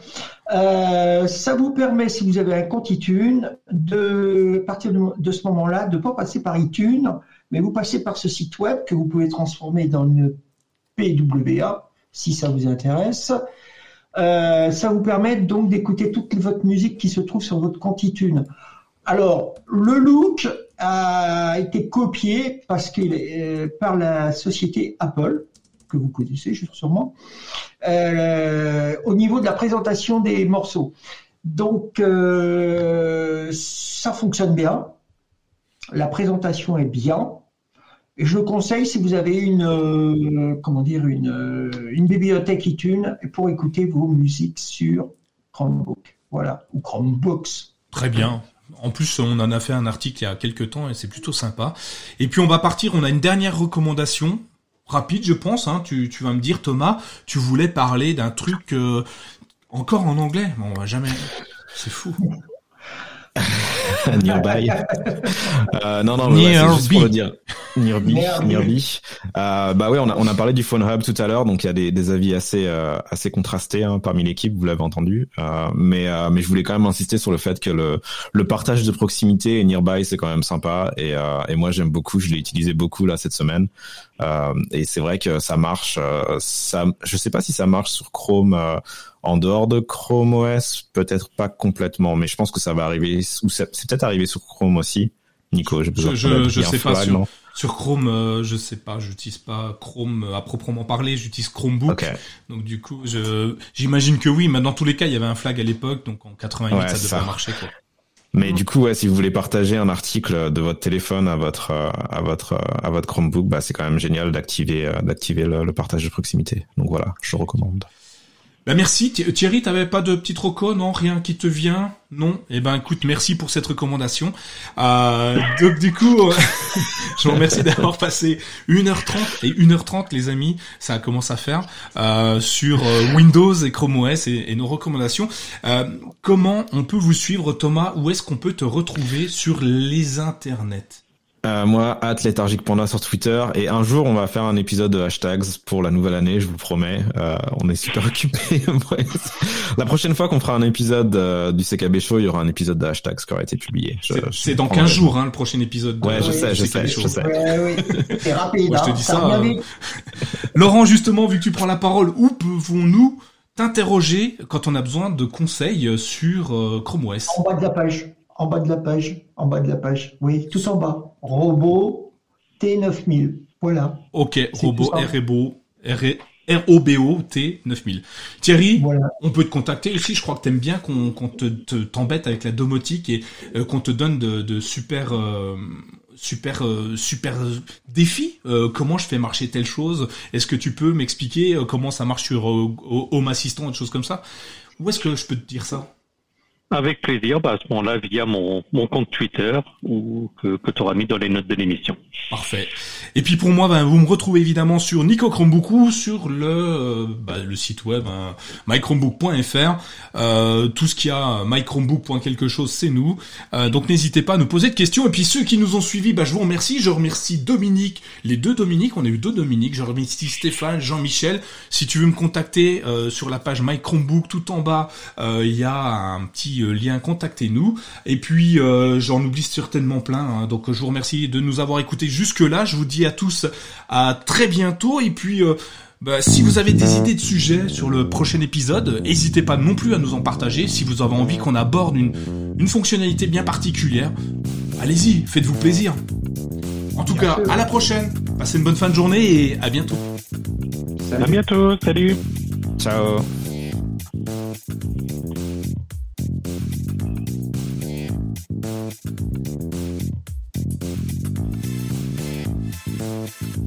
Euh, ça vous permet, si vous avez un compte iTunes, de partir de, ce moment-là, de ne pas passer par iTunes, mais vous passez par ce site web que vous pouvez transformer dans une PWA, si ça vous intéresse. Euh, ça vous permet donc d'écouter toute votre musique qui se trouve sur votre compte iTunes. Alors, le look a été copié parce qu'il euh, par la société Apple que vous connaissez sûrement, euh, au niveau de la présentation des morceaux. Donc, euh, ça fonctionne bien. La présentation est bien. Et je conseille si vous avez une, comment dire, une, une bibliothèque iTunes pour écouter vos musiques sur Chromebook. Voilà, ou Chromebooks. Très bien. En plus, on en a fait un article il y a quelques temps et c'est plutôt sympa. Et puis on va partir, on a une dernière recommandation rapide, je pense. Hein. Tu, vas me dire, Thomas, tu voulais parler d'un truc euh, encore en anglais. On va jamais. C'est fou. Nearby. euh, non, non, c'est juste pour le dire. Nearby, Nearby. Euh, bah oui, on a, on a parlé du Phone Hub tout à l'heure, donc il y a des, des avis assez, euh, assez contrastés hein, parmi l'équipe, vous l'avez entendu. Euh, mais, euh, mais je voulais quand même insister sur le fait que le, le partage de proximité et Nearby, c'est quand même sympa. Et, euh, et moi, j'aime beaucoup, je l'ai utilisé beaucoup là cette semaine. et c'est vrai que ça marche. ça, je sais pas si ça marche sur Chrome en dehors de Chrome OS, peut-être pas complètement, mais je pense que ça va arriver, ou c'est peut-être arrivé sur Chrome aussi. Nico, j'ai besoin je, je, je sais pas sur, sur Chrome, euh, je sais pas, j'utilise pas Chrome à proprement parler, j'utilise Chromebook. Donc du coup, j'imagine que oui, mais dans tous les cas, il y avait un flag à l'époque, donc en 88 ça devrait marcher quoi. Mais du coup, ouais, si vous voulez partager un article de votre téléphone à votre à votre à votre Chromebook, bah c'est quand même génial d'activer euh, d'activer le, le, partage de proximité. Donc voilà, je recommande. Bah merci. Thierry, t'avais pas de petit troco, non? Rien qui te vient? Non? Eh ben écoute, merci pour cette recommandation. Euh, donc du coup, je vous remercie d'avoir passé 1h30 et 1h30 les amis, ça commence à faire euh, sur euh, Windows et Chrome OS et, nos recommandations. Euh, comment on peut vous suivre Thomas? Où est-ce qu'on peut te retrouver sur les internets? Euh, moi, at léthargique panda sur Twitter. Et un jour, on va faire un épisode de hashtags pour la nouvelle année, je vous le promets. Euh, on est super occupés. la prochaine fois qu'on fera un épisode euh, du CKB Show, il y aura un épisode de hashtags qui aura été publié. C'est dans 15 jours, hein, le prochain épisode. ouais, je sais, je sais, je sais. C'est rapide. je te hein, dis ça. Euh, Laurent, justement, vu que tu prends la parole, où pouvons-nous t'interroger quand on a besoin de conseils sur Chrome OS En bas de la page en bas de la page, en bas de la page, oui, tout en bas. Robot T9000, voilà. Ok, robot RBO, ROBO T9000. Thierry, on peut te contacter ici. Je crois que t'aimes bien qu'on te t'embête avec la domotique et euh, qu'on te donne de, super euh, super euh, super défis. comment je fais marcher telle chose? Est-ce que tu peux m'expliquer comment ça marche sur Home Assistant et des choses comme ça? Où est-ce que je peux te dire ça? Avec plaisir, bah, à ce moment-là, via mon, mon compte Twitter ou que, que tu auras mis dans les notes de l'émission. Parfait. Et puis pour moi, ben, vous me retrouvez évidemment sur Nico Chromebook ou sur le, euh, bah, le site web hein, mychromebook.fr. Euh, tout ce qui a mychromebook. quelque chose, c'est nous. Euh, donc n'hésitez pas à nous poser de questions. Et puis ceux qui nous ont suivis, bah, je vous remercie. Je remercie Dominique, les deux Dominiques. On a eu deux Dominiques. Je remercie Stéphane, Jean-Michel. Si tu veux me contacter euh, sur la page mychromebook, tout en bas, il y a un petit euh, lien, contactez-nous. Et puis euh, j'en oublie certainement plein. Hein. donc je vous remercie de nous avoir écoutés jusque là. Je vous dis à tous à très bientôt. Et puis euh, bah, si vous avez des idées de sujets sur le prochain épisode, n'hésitez pas non plus à nous en partager. Si vous avez envie qu'on aborde une, une fonctionnalité bien particulière, allez-y, faites-vous plaisir. En tout cas, à la prochaine. Passez une bonne fin de journée et à bientôt. À bientôt. Salut. Ciao. Thank you